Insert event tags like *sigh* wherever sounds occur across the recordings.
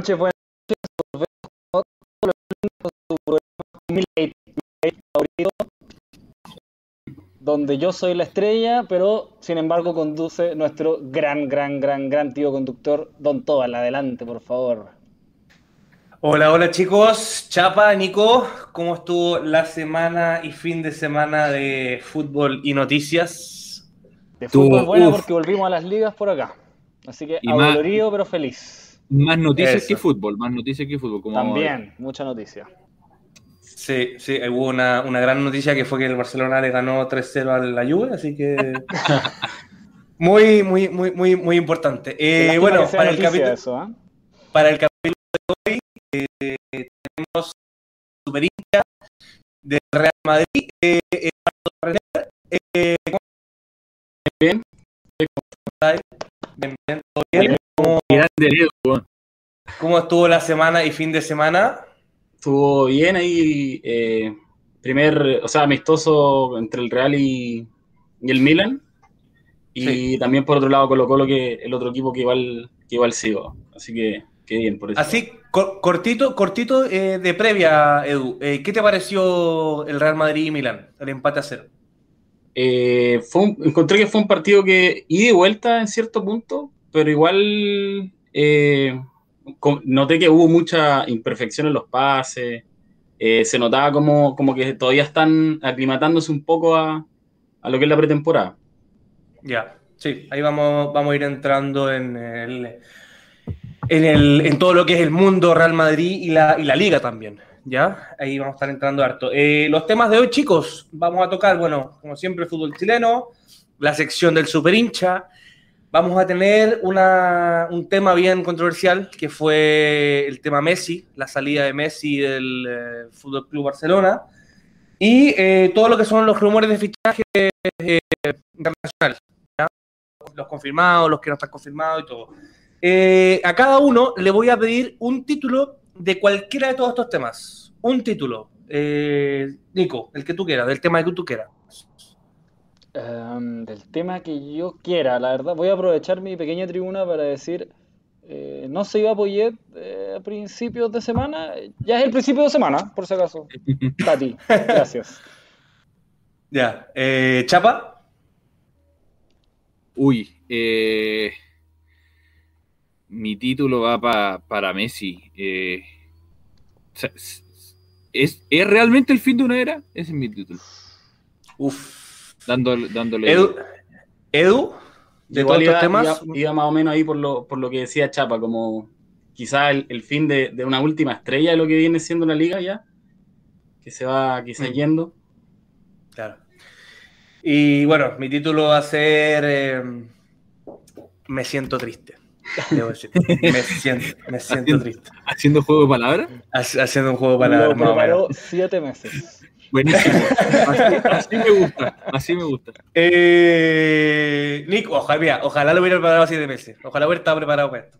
Buenas noches, buenas noches. donde yo soy la estrella, pero sin embargo conduce nuestro gran, gran, gran, gran tío conductor, Don Tobal. Adelante, por favor. Hola, hola chicos. Chapa, Nico, ¿cómo estuvo la semana y fin de semana de fútbol y noticias? De fútbol buena porque volvimos a las ligas por acá. Así que adolorido pero feliz. Más noticias que fútbol, más noticias que fútbol. Como También, mucha noticia. Sí, sí, hubo una, una, gran noticia que fue que el Barcelona le ganó 3-0 a la Juve, así que *laughs* muy, muy, muy, muy, muy importante. Eh, bueno, para el, capítulo, eso, ¿eh? para el capítulo de hoy eh, tenemos super hincha del Real Madrid, eh, eh, bien, bien, bien, todo bien. ¿Cómo, ¿Cómo estuvo la semana y fin de semana? estuvo bien ahí. Eh, primer, o sea, amistoso entre el Real y, el Milan. Y también por otro lado Colo Colo, que el otro equipo que igual, que igual sigo. Así que, qué bien por eso. Así, cortito, cortito eh, de previa, Edu. Eh, ¿Qué te pareció el Real Madrid y Milan? El empate a cero. fue encontré que fue un partido que ida y vuelta en cierto punto, pero igual noté que hubo mucha imperfección en los pases. Eh, se notaba como, como que todavía están aclimatándose un poco a, lo que es la pretemporada. Ya, sí, ahí vamos, vamos a ir entrando en el, en, el, en todo lo que es el mundo Real Madrid y la, y la liga también. ¿Ya? Ahí vamos a estar entrando harto. Eh, los temas de hoy, chicos, vamos a tocar, bueno, como siempre, el fútbol chileno, la sección del super hincha, vamos a tener un tema bien controversial, que fue el tema Messi, la salida de Messi del eh, Fútbol Club Barcelona, y eh, todo lo que son los rumores de fichaje eh, internacional, los confirmados, los que no están confirmados y todo. a cada uno le voy a pedir un título de cualquiera de todos estos temas. Un título. Nico, el que tú quieras, del tema que tú quieras. Em, del tema que yo quiera, la verdad, voy a aprovechar mi pequeña tribuna para decir, eh, no se iba a Poyet eh, a principios de semana, ya es el principio de semana, por si acaso. *laughs* Tati, gracias. *laughs* Ya, eh, Chapa. Uy, mi título va para Messi. ¿es, ¿Es realmente el fin de una era? Ese es mi título. Uf, dándole. Edu, de todos iba, temas. Iba, más o menos ahí por lo, por lo que decía Chapa, como quizá el, fin de, una última estrella de lo que viene siendo la liga ya, que se va quizá mm. yendo. Claro. Y bueno, mi título va a ser em, Me siento triste. Debo decir. *laughs* Me siento, me siento triste. ¿Haciendo juego de palabras? Haciendo un juego de palabras. Lo preparó siete meses. Buenísimo. Así, me gusta. Así me gusta. Eh, Nico, ojalá, ojalá lo hubiera preparado así de meses. Ojalá hubiera estado preparado para esto.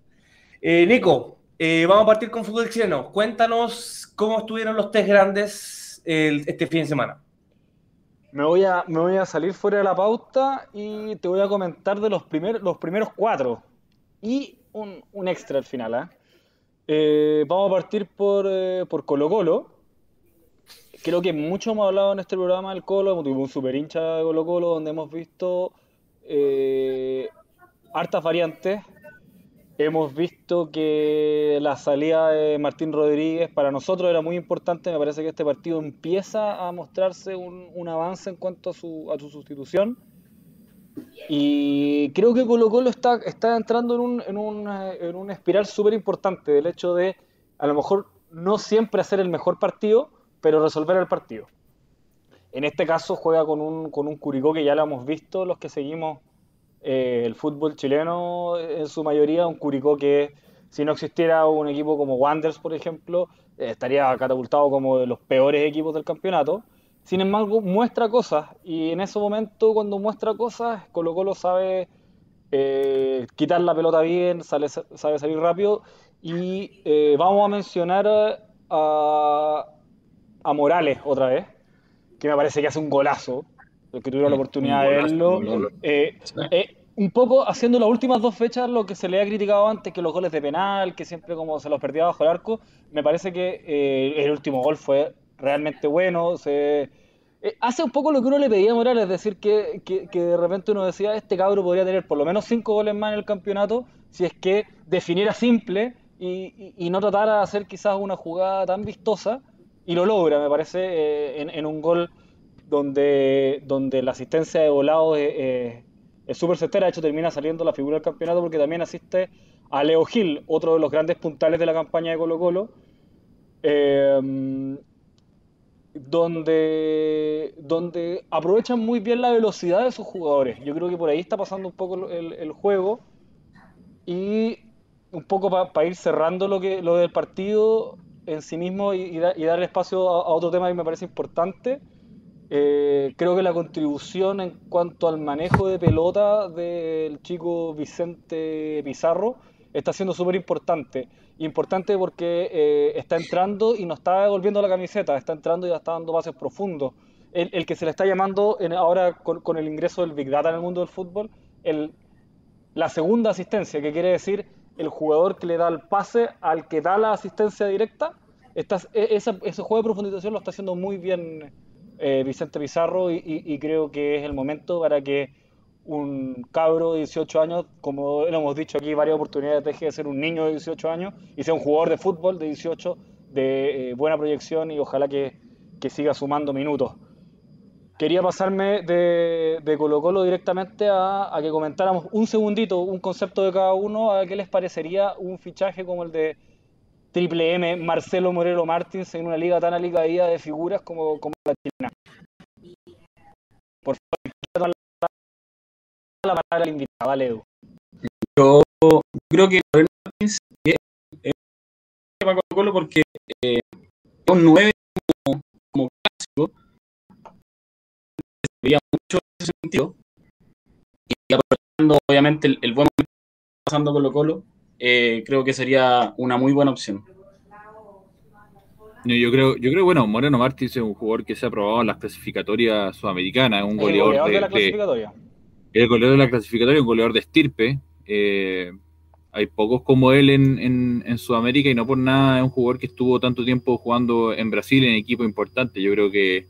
Eh, Nico, eh, vamos a partir con fútbol chileno. Cuéntanos cómo estuvieron los test grandes este fin de semana. Me voy, a, me voy a salir fuera de la pauta y te voy a comentar de los, primer, los primeros cuatro. Y un, un extra al final. vamos a partir por, por Colo Colo creo que mucho hemos hablado en este programa del Colo, hemos tenido un super hincha de Colo Colo donde hemos visto eh, hartas variantes. Hemos visto que la salida de Martín Rodríguez para nosotros era muy importante. Me parece que este partido empieza a mostrarse un, avance en cuanto a su, a su sustitución. Y creo que Colo Colo está, está entrando en un, en un, en un espiral súper importante del hecho de a lo mejor no siempre hacer el mejor partido, pero resolver el partido. En este caso juega con un, con un Curicó que ya lo hemos visto los que seguimos eh, el fútbol chileno en su mayoría, un Curicó que si no existiera un equipo como Wanderers, por ejemplo, eh, estaría catapultado como de los peores equipos del campeonato. Sin embargo, muestra cosas y en ese momento cuando muestra cosas, Colo Colo sabe eh, quitar la pelota bien, sabe salir rápido y vamos a mencionar a Morales otra vez, que me parece que hace un golazo, los que tuvieron la oportunidad de verlo. Eh, eh, un poco haciendo las últimas dos fechas lo que se le ha criticado antes, que los goles de penal, que siempre como se los perdía bajo el arco, me parece que eh, el último gol fue realmente bueno, se... hace un poco lo que uno le pedía a Morales, es decir, que, que- que de repente uno decía, este cabro podría tener por lo menos cinco goles más en el campeonato, si es que definiera simple y, y- y no tratara de hacer quizás una jugada tan vistosa, y lo logra, me parece, eh, en, en un gol donde, donde la asistencia de volado es, súper certera, de hecho termina saliendo la figura del campeonato porque también asiste a Leo Gil, otro de los grandes puntales de la campaña de Colo Colo, eh, donde, donde aprovechan muy bien la velocidad de sus jugadores. Yo creo que por ahí está pasando un poco el, juego y un poco para ir cerrando lo, que, lo del partido en sí mismo y, y da- y darle espacio a, otro tema que me parece importante. Eh, creo que la contribución en cuanto al manejo de pelota del chico Vicente Pizarro está siendo súper importante. Importante porque eh, está entrando y no está devolviendo la camiseta, está entrando y está dando pases profundos. El, que se le está llamando en- ahora con, con el ingreso del Big Data en el mundo del fútbol, el, la segunda asistencia, que quiere decir el jugador que le da el pase al que da la asistencia directa. E- esa- ese juego de profundización lo está haciendo muy bien eh, Vicente Pizarro y creo que es el momento para que un cabro de 18 años, como lo hemos dicho aquí varias oportunidades, deje de ser un niño de 18 años y sea un jugador de fútbol de 18 de eh, buena proyección y ojalá que, que siga sumando minutos. Quería pasarme de, de Colo Colo directamente a, a que comentáramos un segundito, un concepto de cada uno, a qué les parecería un fichaje como el de Triple M, Marcelo Morelo Martins en una liga tan alicaída de figuras como, como la chilena. Por favor, la, la palabra al invitado, vale, Edu. Yo creo que Moreno Martins es, es para Colo Colo porque eh, es un 9 como, como clásico. Se veía mucho en ese sentido. Y aprovechando, obviamente, el, buen momento pasando Colo Colo, eh, creo que sería una muy buena opción. No, yo creo, yo creo, bueno, Moreno Martins es un jugador que se ha probado en las clasificatorias sudamericanas, es un El goleador, goleador de, de la de- clasificatoria. el goleador de la clasificatoria, un goleador de estirpe. eh, hay pocos como él en, en- en Sudamérica y no por nada es un jugador que estuvo tanto tiempo jugando en Brasil en equipos importantes. Yo creo que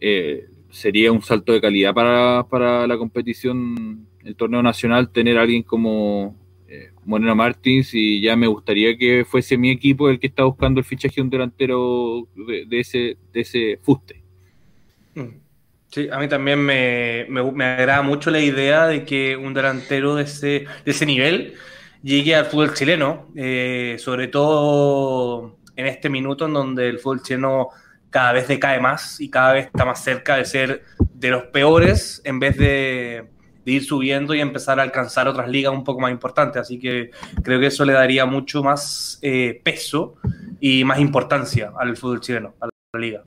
eh, sería un salto de calidad para, para la competición, el torneo nacional, tener a alguien como Moreno Martins y ya me gustaría que fuese mi equipo el que está buscando el fichaje de un delantero de, ese, de ese fuste. Mm. Sí, a mí también me, me, me agrada mucho la idea de que un delantero de ese, de ese nivel llegue al fútbol chileno, eh, sobre todo en este minuto en donde el fútbol chileno cada vez decae más y cada vez está más cerca de ser de los peores en vez de, de ir subiendo y empezar a alcanzar otras ligas un poco más importantes. Así que creo que eso le daría mucho más eh, peso y más importancia al fútbol chileno, a la liga.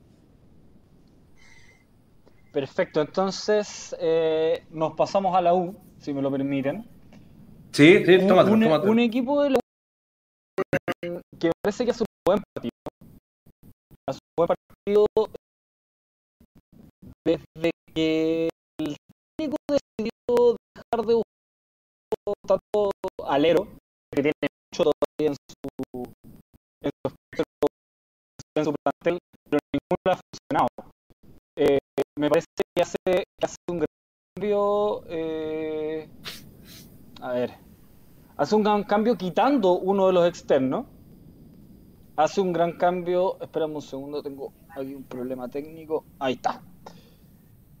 Perfecto, entonces eh, nos pasamos a la U, si me lo permiten. Sí, sí, un, tómatelo, un- tómatelo. un equipo de la U que parece que hace un buen partido. Hace un buen partido desde que el técnico dejar de buscar tanto alero, que tiene mucho todavía en su, en su, en su plantel, pero ninguno ha funcionado. Eh, me parece que hace, hace un gran cambio. eh, a ver. Hace un gran cambio quitando uno de los externos. Hace un gran cambio. Espérame un segundo, tengo aquí un problema técnico. Ahí está.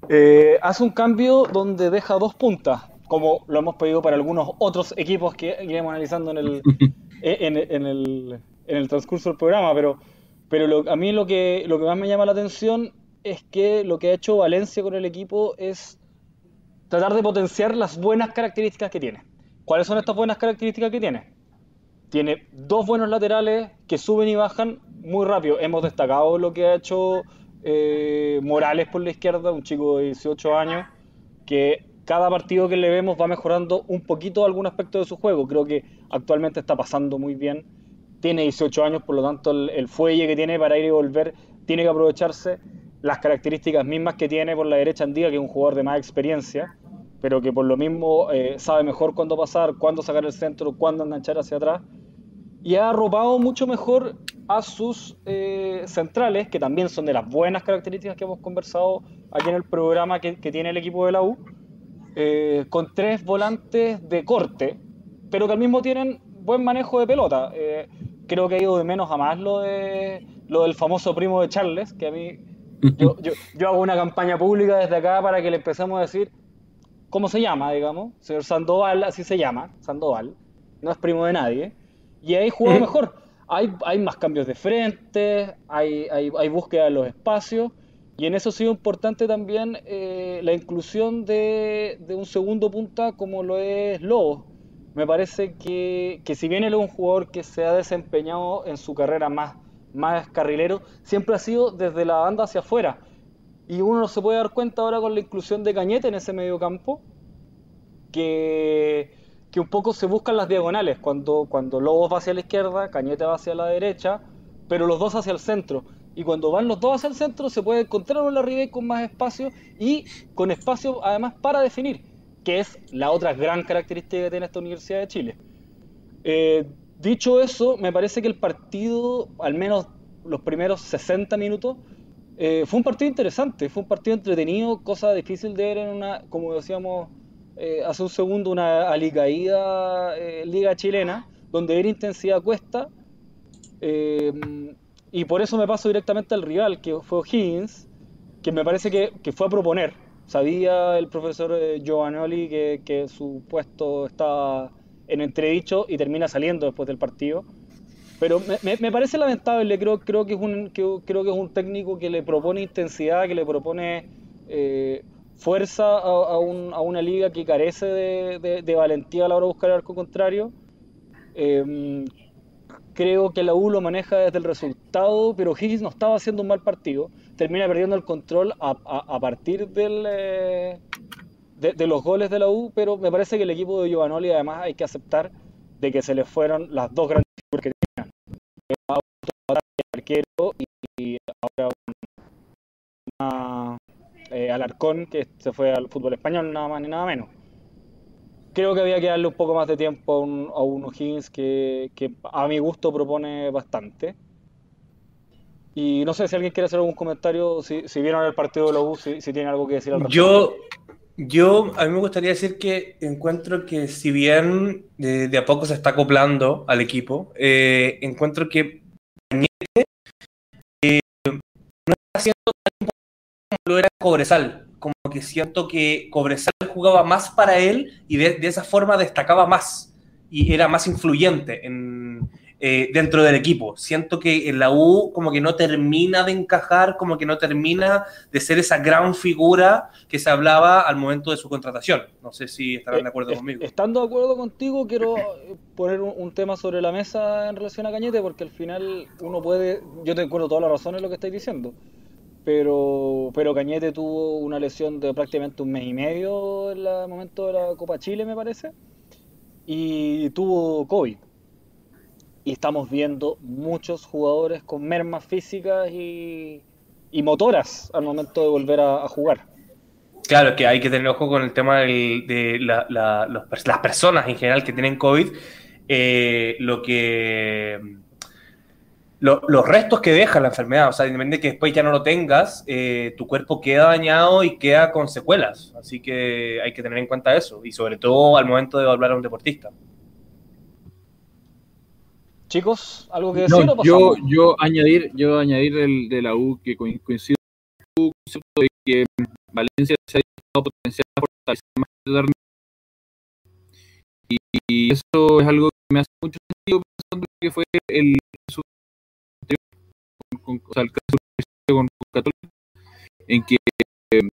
Eh, hace un cambio donde deja dos puntas, como lo hemos pedido para algunos otros equipos que iremos analizando en el, *laughs* en, en el, en el transcurso del programa, pero, pero lo- a mí lo que, lo que más me llama la atención es que lo que ha hecho Valencia con el equipo es tratar de potenciar las buenas características que tiene. ¿Cuáles son estas buenas características que tiene? Tiene dos buenos laterales que suben y bajan muy rápido. Hemos destacado lo que ha hecho eh, Morales por la izquierda, un chico de 18 años, que cada partido que le vemos va mejorando un poquito algún aspecto de su juego. Creo que actualmente está pasando muy bien. Tiene 18 años, por lo tanto el, el fuelle que tiene para ir y volver tiene que aprovecharse las características mismas que tiene por la derecha Andía, que es un jugador de más experiencia. pero que por lo mismo eh, sabe mejor cuándo pasar, cuándo sacar el centro, cuándo enganchar hacia atrás. Y ha arropado mucho mejor a sus eh, centrales, que también son de las buenas características que hemos conversado aquí en el programa que, que tiene el equipo de la U, eh, con tres volantes de corte, pero que al mismo tienen buen manejo de pelota. Eh, creo que ha ido de menos a más lo, de, lo del famoso primo de Charles, que a mí yo, *laughs* yo, yo, hago una campaña pública desde acá para que le empecemos a decir cómo se llama, digamos. Señor Sandoval, así se llama, Sandoval. No es primo de nadie. Y ahí jugó *laughs* mejor. Hay, hay, más cambios de frente, hay, hay, hay, búsqueda de los espacios. Y en eso ha sido importante también eh, la inclusión de, un segundo punta como lo es Lobo. Me parece que, que si bien él es un jugador que se ha desempeñado en su carrera más, más carrilero, siempre ha sido desde la banda hacia afuera. Y uno se puede dar cuenta ahora con la inclusión de Cañete en ese medio campo, que, que un poco se buscan las diagonales, cuando, cuando Lobos va hacia la izquierda, Cañete va hacia la derecha, pero los dos hacia el centro. Y cuando van los dos hacia el centro se puede encontrar uno arriba con más espacio y con espacio además para definir, que es la otra gran característica que tiene esta Universidad de Chile. Eh, dicho eso, me parece que el partido, al menos los primeros 60 minutos, eh, fue un partido interesante, fue un partido entretenido, cosa difícil de ver en una, como decíamos eh, hace un segundo, una alicaída eh, liga chilena, donde ver intensidad cuesta. Y por eso me paso directamente al rival, que fue O'Higgins, que me parece que, que, fue a proponer. Sabía el profesor Giovanoli que, que su puesto estaba en entredicho y termina saliendo después del partido. Pero me, me, me, parece lamentable, creo, creo, que es un, que, creo que es un técnico que le propone intensidad, que le propone eh, fuerza a, a, un, a, una liga que carece de, de, de, valentía a la hora de buscar el arco contrario. Eh, creo que la U lo maneja desde el resultado, pero Higgins no estaba haciendo un mal partido. Termina perdiendo el control a, partir del, eh, de, los goles de la U, pero me parece que el equipo de Giovanoli además hay que aceptar de que se le fueron las dos grandes figuras que tenían. arquero y ahora eh, Alarcón que se fue al fútbol español, nada más ni nada menos. Creo que había que darle un poco más de tiempo a un, a un O'Higgins que, que a mi gusto propone bastante. Y no sé si alguien quiere hacer algún comentario, si, si vieron el partido de la U, si, si tiene algo que decir al respecto. Yo, yo, a mí me gustaría decir que encuentro que si bien de, de a poco se está acoplando al equipo, eh, encuentro que eh, no está haciendo tan importante como lo era Cobresal. Como que siento que Cobresal jugaba más para él y de, de esa forma destacaba más y era más influyente en, eh, dentro del equipo. Siento que en la U como que no termina de encajar, como que no termina de ser esa gran figura que se hablaba al momento de su contratación. No sé si estarán de acuerdo eh, conmigo. Estando de acuerdo contigo, quiero poner un, un, tema sobre la mesa en relación a Cañete, porque al final uno puede, yo te encuentro todas las razones en lo que estáis diciendo, pero, pero Cañete tuvo una lesión de prácticamente un mes y medio en el momento de la Copa Chile, me parece, y tuvo COVID y estamos viendo muchos jugadores con mermas físicas y, y motoras al momento de volver a, jugar. Claro, que hay que tener ojo con el tema de las personas en general que tienen COVID, eh, lo que lo, los restos que deja la enfermedad, o sea, independientemente de que después ya no lo tengas, eh, tu cuerpo queda dañado y queda con secuelas, así que hay que tener en cuenta eso, y sobre todo al momento de volver a un deportista. Chicos, ¿algo que decir? No, yo, yo añadir, yo añadir del, de la U que coincido con el concepto de que Valencia se ha dado potencial fortalecer más y, y eso es algo que me hace mucho sentido pensando que fue el con, o sea, el caso con, Católica, en que eh,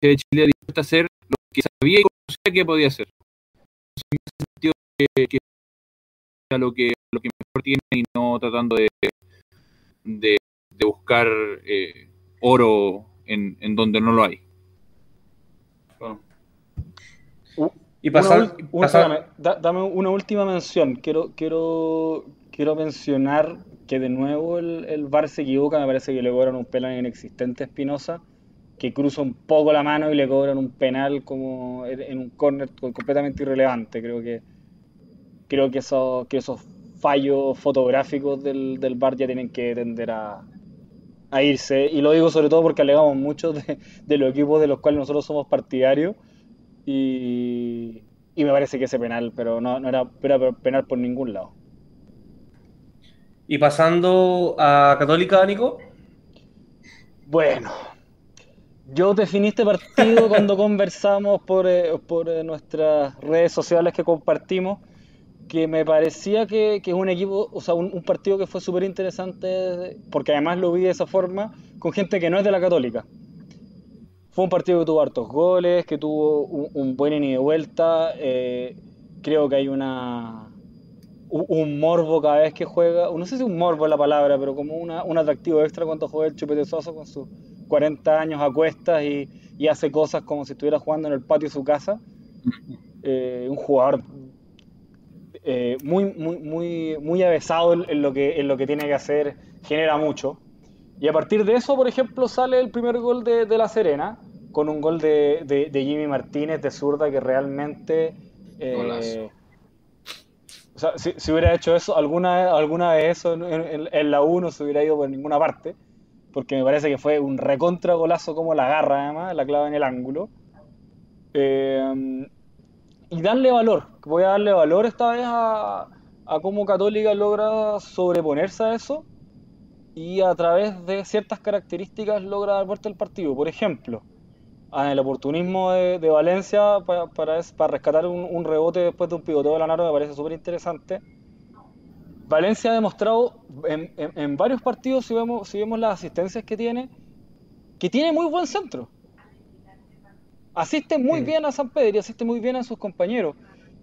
de Chile dispuesta a hacer lo que sabía y conocía que podía hacer. En ese sentido, que, que lo que, lo que mejor tiene y no tratando de, de, de buscar eh, oro en, en, donde no lo hay. Bueno. y pasar, una, pasar... Da, dame una última mención. Quiero, quiero, quiero mencionar que de nuevo el, el VAR se equivoca. Me parece que le cobran un penal inexistente a Espinosa, que cruza un poco la mano y le cobran un penal como en un córner completamente irrelevante. Creo que creo que, eso, que esos fallos fotográficos del, del VAR ya tienen que tender a, irse. Y lo digo sobre todo porque alegamos mucho de, los equipos de los cuales nosotros somos partidarios. Y, me parece que ese penal, pero no, era penal por ningún lado. Y pasando a Católica, Nico. Bueno, yo definí este partido *laughs* cuando conversamos por, eh, por eh, nuestras redes sociales que compartimos, que me parecía que, que es un equipo, o sea, un, un partido que fue súper interesante, porque además lo vi de esa forma, con gente que no es de la Católica. Fue un partido que tuvo hartos goles, que tuvo un, un buen inicio de vuelta. Eh, creo que hay una un morbo cada vez que juega, no sé si un morbo es la palabra, pero como una, un atractivo extra cuando juega el Chupete Soso con sus 40 años a cuestas y, y, hace cosas como si estuviera jugando en el patio de su casa. Eh, un jugador eh, muy, muy, muy, muy avesado en, lo que, en lo que tiene que hacer, genera mucho. Y a partir de eso, por ejemplo, sale el primer gol de, de La Serena, con un gol de, de, de, Jimmy Martínez de zurda que realmente... Eh, o sea, si, si, hubiera hecho eso, alguna, alguna vez eso en, la 1 se hubiera ido por ninguna parte, porque me parece que fue un recontra golazo como la garra, además, la clava en el ángulo. Eh, y darle valor, voy a darle valor esta vez a, a cómo Católica logra sobreponerse a eso y a través de ciertas características logra dar vuelta el partido. Por ejemplo, el oportunismo de, de Valencia para, para, para rescatar un, un, rebote después de un pivoteo de Lanaro me parece súper interesante. Valencia ha demostrado en, en, en, varios partidos, si vemos, si vemos las asistencias que tiene, que tiene muy buen centro. Asiste muy sí. bien a San Pedro y asiste muy bien a sus compañeros.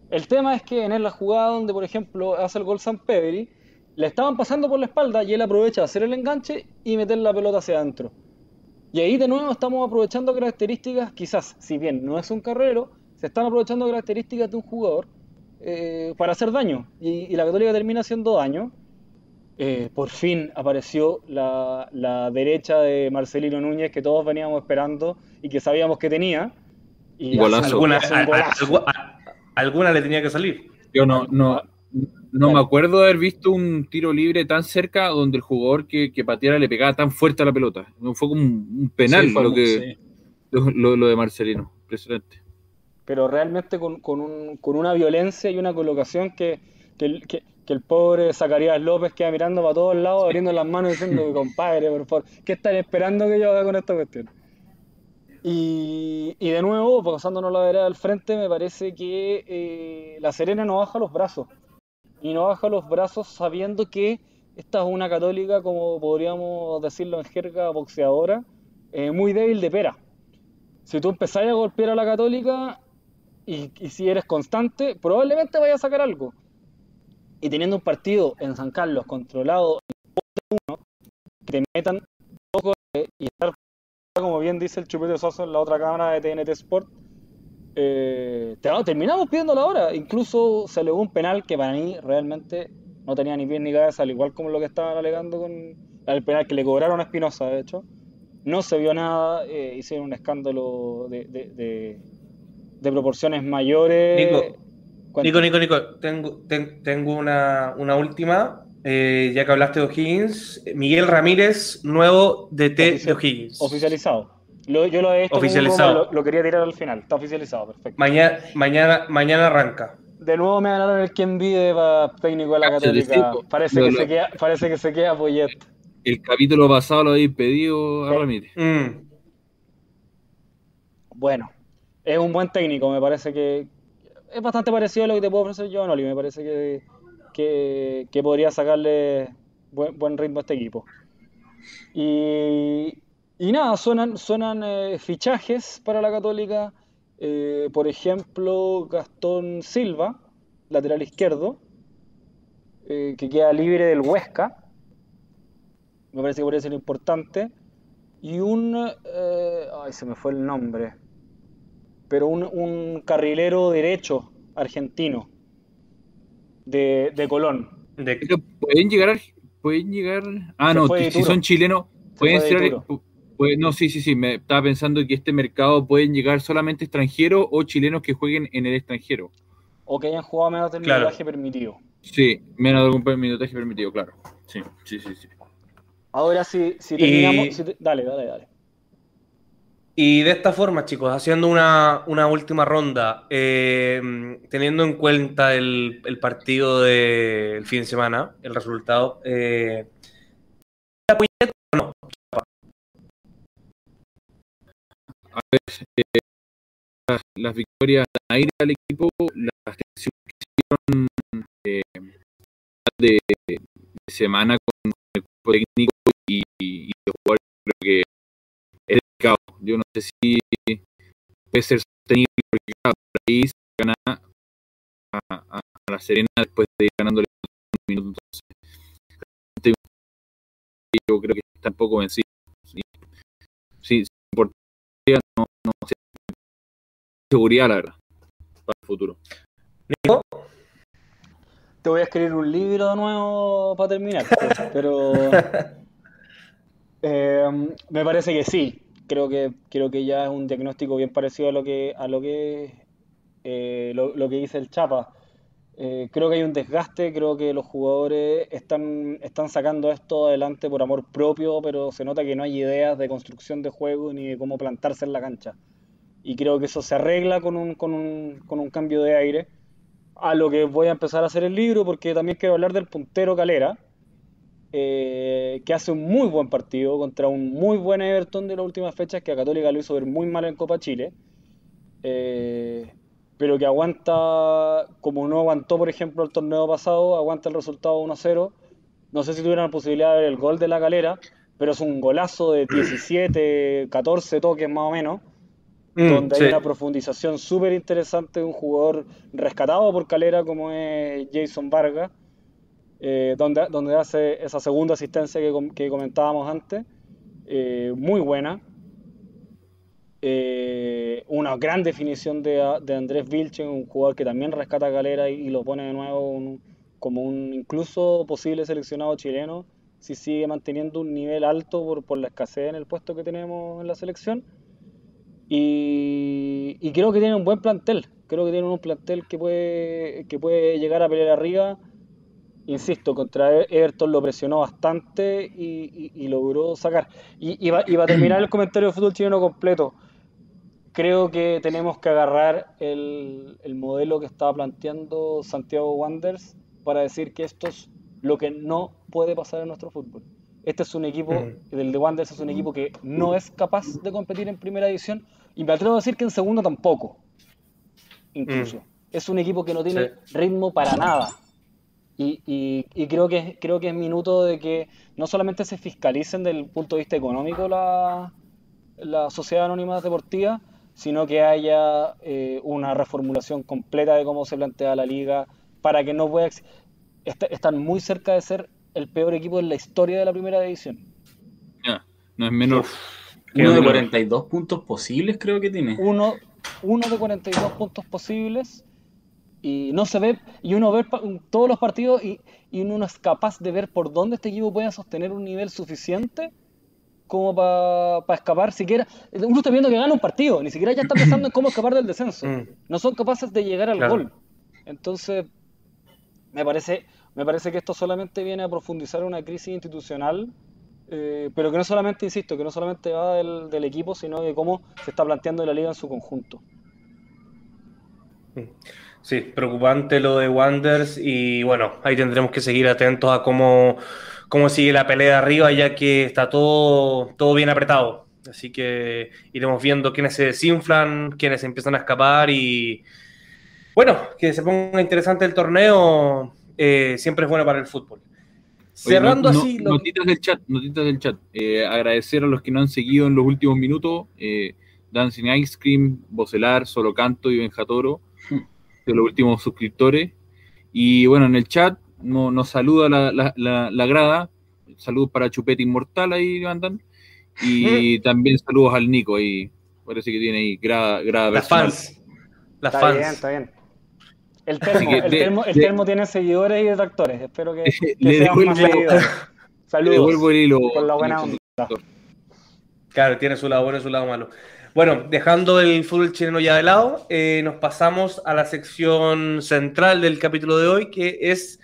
El tema es que en la jugada donde, por ejemplo, hace el gol San Pedri, le estaban pasando por la espalda y él aprovecha de hacer el enganche y meter la pelota hacia adentro. Y ahí de nuevo estamos aprovechando características, quizás, si bien no es un carrero, se están aprovechando características de un jugador eh, para hacer daño. Y, y, la Católica termina haciendo daño. Eh, por fin apareció la, la, derecha de Marcelino Núñez que todos veníamos esperando y que sabíamos que tenía. Y golazo. Alguna, golazo. A, a, a, alguna le tenía que salir. Yo no, no, no me acuerdo de haber visto un tiro libre tan cerca donde el jugador que, que pateara le pegaba tan fuerte a la pelota. No fue como un, penal sí, lo, que, sí. lo, lo, de Marcelino. Impresionante. Pero realmente con, con, un, con una violencia y una colocación que, que, que, que, el pobre Zacarías López queda mirando para todos lados, abriendo las manos diciendo, *laughs* compadre, por favor, ¿qué están esperando que yo haga con esta cuestión? Y, y de nuevo, pasándonos la vereda al frente, me parece que eh, la Serena no baja los brazos y no baja los brazos sabiendo que esta es una católica, como podríamos decirlo en jerga boxeadora, eh, muy débil de pera. Si tú empezás a golpear a la católica y, si eres constante, probablemente vayas a sacar algo. Y teniendo un partido en San Carlos controlado uno, que te metan poco y estar, como bien dice el Chupete Soso en la otra cámara de TNT Sport, eh, terminamos pidiendo la hora. Incluso se alegó un penal que para mí realmente no tenía ni pies ni cabeza, al igual como lo que estaban alegando con el penal que le cobraron a Espinosa, de hecho. No se vio nada, eh, hicieron un escándalo de, de, de, de proporciones mayores. Nico, Nico, Nico, Nico, tengo, ten, tengo una, una última. Eh, ya que hablaste de O'Higgins, Miguel Ramírez, nuevo DT Oficial, de O'Higgins. Oficializado. Lo, yo lo he hecho oficializado. Lo, lo, quería tirar al final. Está oficializado, perfecto. Mañana, mañana, mañana arranca. De nuevo me ganaron el quien vive para técnico de la Católica. Parece, que se queda, parece que se queda Poyet. El capítulo pasado lo habéis pedido a Ramírez. Mm. Bueno, es un buen técnico. Me parece que es bastante parecido a lo que te puedo ofrecer yo, Noli. Me parece que, que, que podría sacarle buen, buen ritmo a este equipo. Y, y nada, suenan, suenan eh, fichajes para la Católica. Eh, por ejemplo, Gastón Silva, lateral izquierdo, eh, que queda libre del Huesca. Me parece que podría ser importante. Y un. Eh, ay, se me fue el nombre. Pero un, un carrilero derecho argentino de, de Colón. De... Pueden llegar. Pueden llegar. Ah, se no, si son chilenos, pueden ser Pues, no, sí, sí, sí. Me estaba pensando que este mercado pueden llegar solamente extranjeros o chilenos que jueguen en el extranjero. O que hayan jugado menos del Claro. minutaje permitido. Sí, menos de algún minutaje permitido, claro. Sí, sí, sí, sí. Ahora si, si Y- si te- dale, dale, dale. Y de esta forma, chicos, haciendo una, una última ronda, eh, teniendo en cuenta el, el partido del fin de semana, el resultado, eh, A ver, eh, las, victorias aire al equipo, las que hicieron eh, de, semana con el cuerpo técnico y, y de jugadores, creo que es delicado. Yo no sé si puede ser sostenible porque claro, por ahí se gana a, la Serena después de ir ganándole un minuto. Entonces, yo creo que está un poco vencido. Sí, no, sé. Seguridad, la verdad, para el futuro. Nico, Te voy a escribir un libro de nuevo para terminar, *laughs* pero eh, me parece que sí. Creo que creo que ya es un diagnóstico bien parecido a lo que a lo que eh, lo, lo que dice el Chapa. Eh, creo que hay un desgaste, creo que los jugadores están, están sacando esto adelante por amor propio, pero se nota que no hay ideas de construcción de juego ni de cómo plantarse en la cancha. Y creo que eso se arregla con un, con un, con un cambio de aire a lo que voy a empezar a hacer el libro, porque también quiero hablar del puntero Calera, eh, que hace un muy buen partido contra un muy buen Everton de las últimas fechas, que a Católica lo hizo ver muy mal en Copa Chile, eh, pero que aguanta, como no aguantó, por ejemplo, el torneo pasado, aguanta el resultado 1-0. No sé si tuvieron la posibilidad de ver el gol de la Calera, pero es un golazo de 17, 14 toques más o menos Mm, donde sí. hay una profundización súper interesante de un jugador rescatado por Calera como es Jason Vargas, eh, donde, donde hace esa segunda asistencia que, que comentábamos antes, eh, muy buena. Eh, una gran definición de, de Andrés Vilchen, un jugador que también rescata a Calera y, lo pone de nuevo como un incluso posible seleccionado chileno, si sigue manteniendo un nivel alto por, por la escasez en el puesto que tenemos en la selección. Y, creo que tienen un buen plantel. Creo que tienen un plantel que puede, que puede llegar a pelear arriba. Insisto, contra E- Everton lo presionó bastante y, y- logró sacar. Y va a terminar el comentario de fútbol chileno completo. Creo que tenemos que agarrar el, el modelo que estaba planteando Santiago Wanderers para decir que esto es lo que no puede pasar en nuestro fútbol. Este es un equipo, el de Wanderers es un equipo que no es capaz de competir en primera división y me atrevo a decir que en segunda tampoco, incluso. Mm. Es un equipo que no tiene Sí. ritmo para nada. Y, y- y creo que, creo que es minuto de que no solamente se fiscalicen desde el punto de vista económico la, la sociedad anónima deportiva, sino que haya eh, una reformulación completa de cómo se plantea la liga para que no pueda... ex- est- están muy cerca de ser el peor equipo en la historia de la primera división. Ya, no es menor. Uno de duro. 42 puntos posibles creo que tiene. Uno, uno de 42 puntos posibles y no se ve, y uno ve todos los partidos y, y uno no es capaz de ver por dónde este equipo puede sostener un nivel suficiente como para escapar siquiera. Uno está viendo que gana un partido, ni siquiera ya está pensando en cómo escapar del descenso. Mm. No son capaces de llegar al Claro. gol. Entonces, me parece, me parece que esto solamente viene a profundizar una crisis institucional, eh, pero que no solamente, insisto, que no solamente va del, del equipo, sino de cómo se está planteando la liga en su conjunto. Sí, preocupante lo de Wanders y bueno, ahí tendremos que seguir atentos a cómo, cómo sigue la pelea de arriba ya que está todo, todo bien apretado. Así que iremos viendo quiénes se desinflan, quiénes empiezan a escapar y bueno, que se ponga interesante el torneo eh, siempre es bueno para el fútbol. Oye, Cerrando no- no- así... lo- Notitas del chat, notitas del chat. Eh, agradecer a los que nos han seguido en los últimos minutos. Eh, Dancing Ice Cream, Bocelar, Solo Canto y Benjatoro, de los últimos suscriptores. Y bueno, en el chat no- nos saluda la, la, la- la grada. Saludos para Chupete Inmortal ahí mandan. Y *laughs* también saludos al Nico ahí. Parece que tiene ahí grada, grada Las personal. fans. Las está fans. bien, está bien. El termo, que el, de- termo, el de- termo tiene seguidores y detractores. Espero que, *laughs* que Le sean más seguidores. *laughs* Le Saludos. devuelvo el hilo. Por la buena onda. Claro, tiene su lado bueno y su lado malo. Bueno, dejando el fútbol chileno ya de lado, eh, nos pasamos a la sección central del capítulo de hoy, que es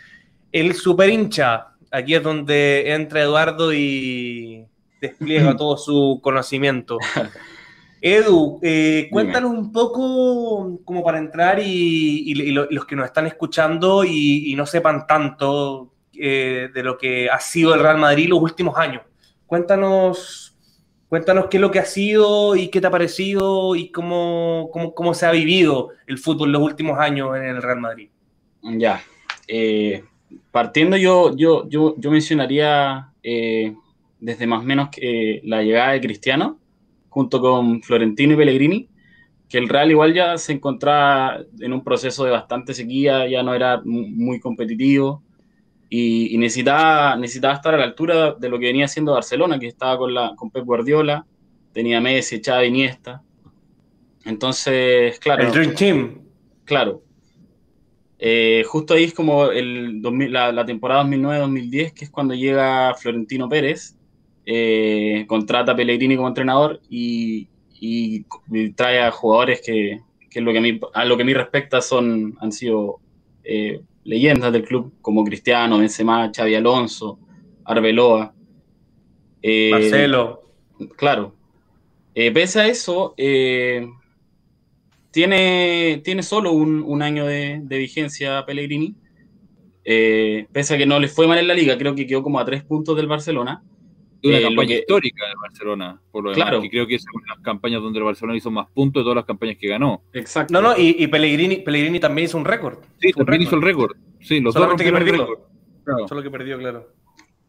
el super hincha. Aquí es donde entra Eduardo y despliega *clears throat* todo su conocimiento. *laughs* Edu, eh, cuéntanos un poco como para entrar y, y- y lo- los que nos están escuchando y, y no sepan tanto eh, de lo que ha sido el Real Madrid los últimos años. Cuéntanos, cuéntanos qué es lo que ha sido y qué te ha parecido y cómo, cómo, cómo se ha vivido el fútbol los últimos años en el Real Madrid. Ya. eh, partiendo yo, yo, yo, yo mencionaría eh, desde más o menos que, eh, la llegada de Cristiano, junto con Florentino y Pellegrini, que el Real igual ya se encontraba en un proceso de bastante sequía, ya no era mu- muy competitivo y, y necesitaba, necesitaba estar a la altura de lo que venía haciendo Barcelona, que estaba con, la, con Pep Guardiola, tenía Messi, Xavi, Iniesta. Entonces, claro. El Dream Team. Claro. Eh, justo ahí es como el 2000 la, la temporada 2009-2010, que es cuando llega Florentino Pérez, eh, contrata a Pellegrini como entrenador y, y- y trae a jugadores que, que lo que a, mí, a lo que a mí respecta son, han sido eh, leyendas del club, como Cristiano, Benzema, Xavi Alonso, Arbeloa. Marcelo. Claro. Pese a eso, tiene, tiene solo un, un año de, de vigencia Pellegrini. Eh, pese a que no le fue mal en la liga, creo que quedó como a tres puntos del Barcelona. Una Eh, campaña que- histórica de Barcelona, por lo demás, Claro. que creo que es una de las campañas donde el Barcelona hizo más puntos de todas las campañas que ganó. Exacto. No, no, y, y Pellegrini, Pellegrini también hizo un récord. Sí, Un también hizo el récord. Sí, los dos Solamente que rompieron el perdió. récord. Claro. Solo que perdió, claro.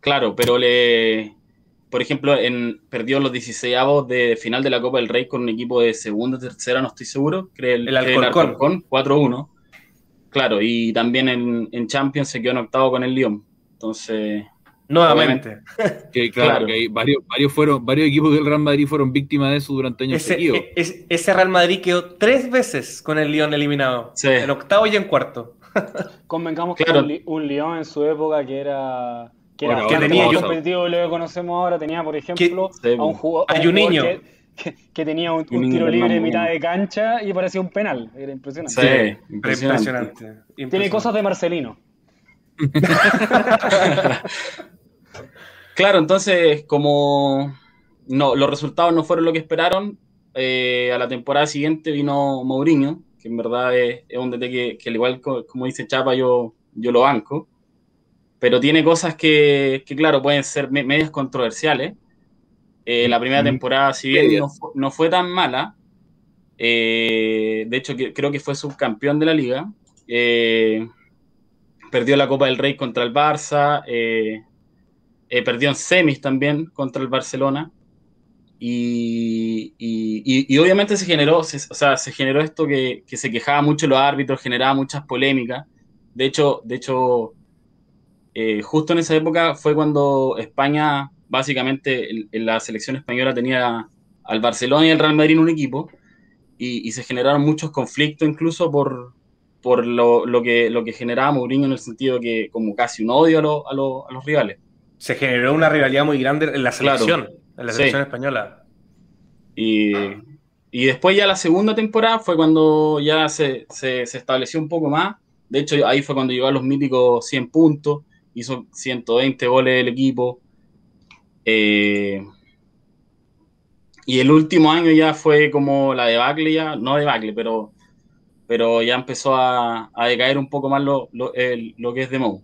Claro, pero le. Por ejemplo, en, perdió los 16 avos de final de la Copa del Rey con un equipo de segunda, tercera, no estoy seguro. Creo el, El Alcorcón. 4-1. Claro, y también en, en Champions se quedó en octavo con el Lyon. Entonces, Nuevamente. Que, claro, Claro. que hay varios, varios, fueron, varios equipos del Real Madrid fueron víctimas de eso durante años Ese, seguidos. e- es- ese Real Madrid quedó tres veces con el Lyon eliminado. Sí. En octavo y en cuarto. Convengamos Claro. que un, un Lyon en su época que era que era Bueno, tenía yo- competitivo lo que conocemos ahora, tenía por ejemplo a un jugador, a un jugador que, tenía un, tiro libre en mitad de cancha y parecía un penal, era impresionante. sí, impresionante. impresionante. Tiene cosas de Marcelino. *laughs* Claro, entonces, como no, los resultados no fueron lo que esperaron, eh, a la temporada siguiente vino Mourinho, que en verdad es, es un DT que, que al igual co- como dice Chapa, yo, yo lo banco, pero tiene cosas que, que, claro, pueden ser me- medias controversiales. Eh, la primera temporada, si bien no, fu- no fue tan mala, eh, de hecho que- creo que fue subcampeón de la liga, eh, perdió la Copa del Rey contra el Barça, eh, perdió en semis también contra el Barcelona. Y, y- y- y obviamente se generó, se, o sea, se generó esto que, que se quejaba mucho los árbitros, generaba muchas polémicas. De hecho, de hecho eh, justo en esa época fue cuando España, básicamente en, en la selección española tenía al Barcelona y al Real Madrid en un equipo, y, y se generaron muchos conflictos incluso por, por lo, lo que, lo que generaba Mourinho en el sentido que como casi un odio a, lo- a lo- a los rivales. Se generó una rivalidad muy grande en la Claro. selección, en la Sí. selección española. Y, y después ya la segunda temporada fue cuando ya se, se, se estableció un poco más. De hecho, ahí fue cuando llegó a los míticos 100 puntos, hizo 120 goles el equipo. Eh, y el último año ya fue como la debacle ya, no debacle, pero, pero ya empezó a, a decaer un poco más lo, lo, lo que es de Mou.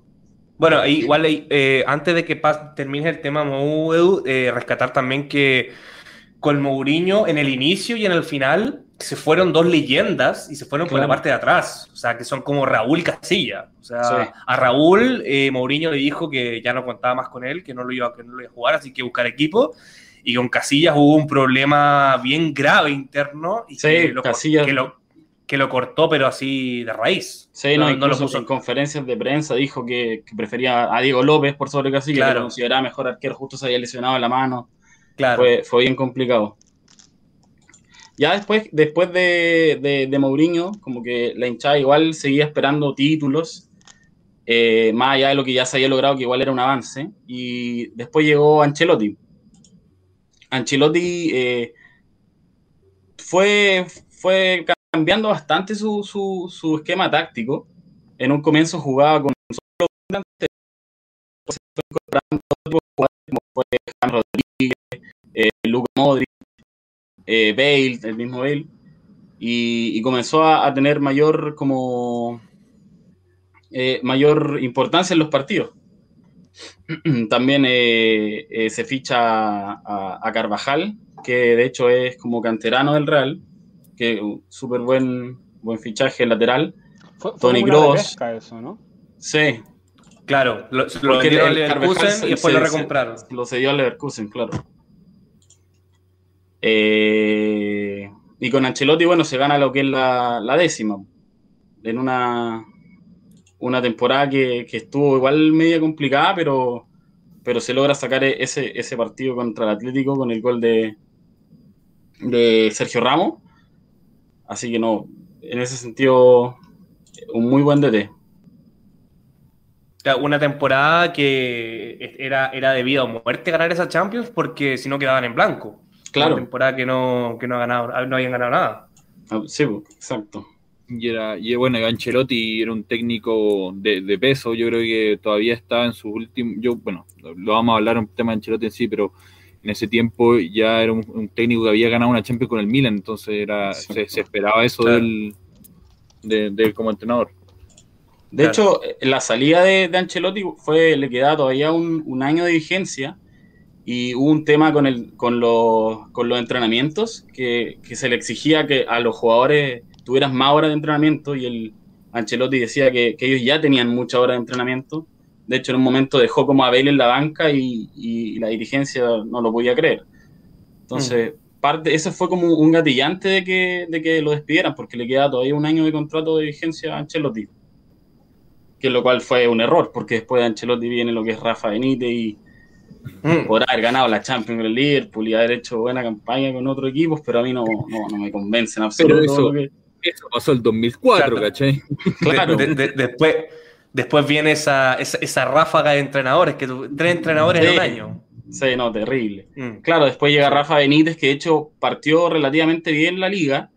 Bueno, igual eh, antes de que termine el tema Mou, eh, rescatar también que con Mourinho en el inicio y en el final se fueron dos leyendas y se fueron por la parte de atrás, o sea, que son como Raúl Casilla. O sea, Sí. a Raúl eh, Mourinho le dijo que ya no contaba más con él, que no lo iba, que no lo iba a jugar, así que buscar equipo. Y con Casillas hubo un problema bien grave interno y Sí, que, lo, que, lo, que lo cortó, pero así de raíz. Sí, no, no, no lo puso. en conferencias de prensa dijo que, que prefería a Diego López por sobre Casillas, que lo consideraba mejor arquero, justo se había lesionado la mano. Claro. Fue, fue bien complicado. Ya después, después de, de, Mourinho, como que la hinchada igual seguía esperando títulos, eh, más allá de lo que ya se había logrado, que igual era un avance. Y después llegó Ancelotti. Ancelotti eh, fue, fue cambiando bastante su, su, su, esquema táctico. En un comienzo jugaba con solo después fue como fue James Rodríguez, eh, Luca Modric, eh, Bale, el mismo Bale, y, y comenzó a, a, tener mayor como eh, mayor importancia en los partidos. *clears throat* También eh, eh, se ficha a, a, Carvajal, que de hecho es como canterano del Real, que súper buen, buen fichaje lateral. Fue, fue Tony Gross. repesca eso, ¿no? Sí, Claro, lo, lo vendieron Leverkusen se- y después se- lo se- recompraron. Lo cedió al Leverkusen, claro. Eh, y con Ancelotti, bueno, se gana lo que es la, décima. En una, una temporada que, estuvo igual media complicada, pero, pero se logra sacar e- ese, ese partido contra el Atlético con el gol de, de Sergio Ramos. Así que no, en ese sentido, un muy buen DT. Una temporada que era, era de vida o muerte ganar esa Champions porque si no quedaban en blanco. Claro. Una temporada que no, que no, ha ganado, no habían ganado nada. Ah, Sí, exacto. Y, era, y bueno, Ancelotti era un técnico de, de peso, yo creo que todavía está en sus últimos, yo, bueno, lo vamos a hablar un tema de Ancelotti en sí, pero en ese tiempo ya era un, un técnico que había ganado una Champions con el Milan, entonces era, se, esperaba eso Claro. del, de, de él como entrenador. De Claro. hecho, eh, la salida de, de Ancelotti fue, le quedaba todavía un, un año de vigencia y hubo un tema con, el, con, los, con los entrenamientos que, que se le exigía que a los jugadores tuvieran más horas de entrenamiento y el Ancelotti decía que, que ellos ya tenían muchas horas de entrenamiento. De hecho, en un momento dejó como a Bale en la banca y, y la dirigencia no lo podía creer. Entonces, parte, eso fue como un gatillante de que, de que lo despidieran porque le quedaba todavía un año de contrato de vigencia a Ancelotti que lo cual fue un error, porque después de Ancelotti viene lo que es Rafa Benítez y Mm. por haber ganado la Champions con el Liverpool y haber hecho buena campaña con otros equipos, pero a mí no, no, no me convence en absoluto. Pero eso- que- Eso pasó el 2004, Claro. ¿cachai? *laughs* claro, De- de- de- después, después viene esa, esa, esa ráfaga de entrenadores, que tres entrenadores en Sí. un año. sí, no, terrible. Mm. Claro, después llega Rafa Benítez, que de hecho partió relativamente bien la liga,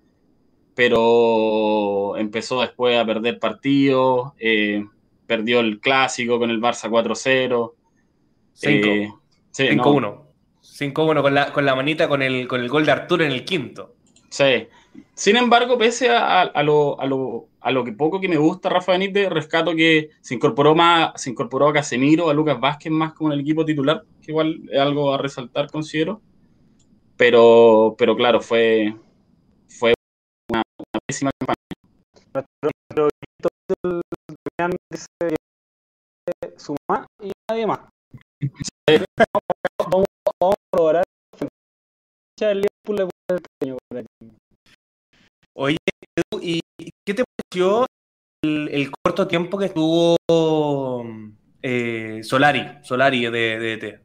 pero empezó después a perder partidos, eh, perdió el clásico con el Barça 4-0. Cinco. eh, sí, no, 5-1. 5-1 con la, con la manita con el, con el gol de Arturo en el quinto. Sí. Sin embargo, pese a, a- a lo, a, lo, a lo que poco que me gusta Rafa Benítez, rescato que se incorporó más, se incorporó a Casemiro, a Lucas Vázquez más como en el equipo titular, que igual es algo a resaltar, considero. Pero, pero claro, fue, fue una, una pésima campaña. Suma y nadie más. Vamos, vamos a probar. El Liverpool. Oye, Edu, ¿y qué te pareció el, el corto tiempo que estuvo eh, Solari, Solari de, de ET?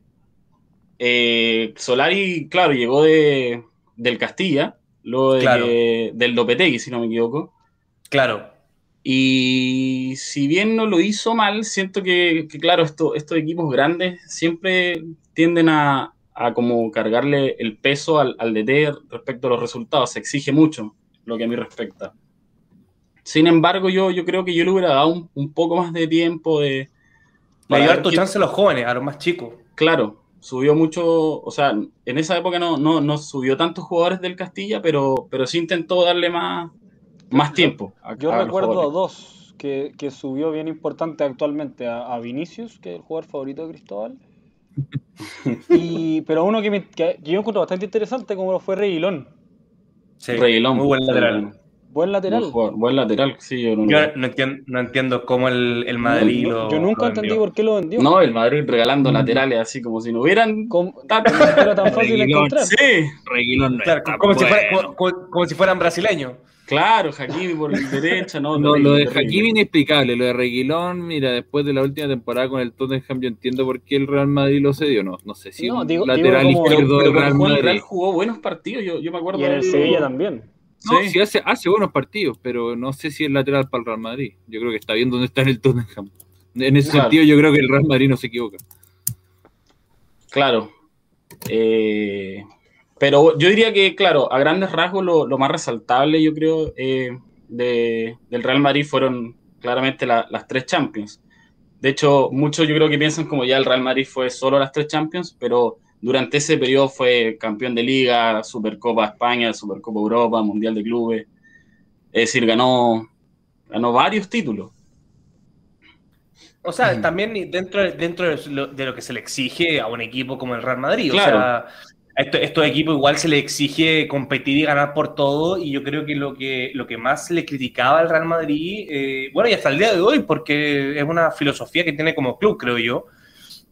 Eh, Solari, claro, llegó de, del Castilla, luego de Claro. del Lopetegui, si no me equivoco. Claro, Y si bien no lo hizo mal, siento que, que, claro, esto, estos equipos grandes siempre tienden a, a como cargarle el peso al, al DT respecto a los resultados. Se exige mucho lo que a mí respecta. Sin embargo, yo, yo creo que yo le hubiera dado un, un poco más de tiempo de... para harto qué- chance a los jóvenes, a los más chicos. Claro, subió mucho, o sea, en esa época no, no, no subió tantos jugadores del Castilla, pero, pero sí intentó darle más, más tiempo. a- Yo a recuerdo a dos que, que subió bien importante actualmente, a, a Vinicius, que es el jugador favorito de Cristóbal. *laughs* Y, pero uno que, me- que- que yo encuentro bastante interesante, como lo fue Reguilón. Sí, Reguilón, muy buen lateral. Buen lateral. Buen, jugador, buen lateral, sí, yo no, Yo no entiendo, no entiendo cómo el, el Madrid yo, lo. yo nunca lo entendí por qué lo vendió. No, el Madrid regalando laterales así como si no hubieran. Como, era tan fácil de Reguilón, encontrar. Sí, Reguilón no Claro, como, si fuera- como si fueran brasileños. Claro, Hakimi por derecha, no. *laughs* Lo, terrible, lo de. Hakimi inexplicable, lo de Reguilón, mira, después de la última temporada con el Tottenham yo entiendo por qué el Real Madrid lo cedió, no, no sé si No, un digo- lateral digo como- Pero, izquierdo pero del cuando Real jugó en el Real Madrid. jugó buenos partidos, yo, yo me acuerdo. Y en el Sevilla también. No, Sí. sí hace, hace buenos partidos, pero no sé si es lateral para el Real Madrid. Yo creo que está bien donde está en el Tottenham. En ese Claro. sentido yo creo que el Real Madrid no se equivoca. Claro. Eh, Pero yo diría que, claro, a grandes rasgos lo, lo más resaltable, yo creo, eh, de, del Real Madrid fueron claramente la, las tres Champions. De hecho, muchos yo creo que piensan como ya el Real Madrid fue solo las tres Champions, pero durante ese periodo fue campeón de liga, Supercopa España, Supercopa Europa, Mundial de Clubes. Es decir, ganó, ganó varios títulos. O sea, también dentro, dentro de lo, de lo que se le exige a un equipo como el Real Madrid. Claro. O sea, a estos, estos equipos igual se le exige competir y ganar por todo. Y yo creo que lo que, lo que más le criticaba al Real Madrid, eh, bueno, y hasta el día de hoy, porque es una filosofía que tiene como club, creo yo,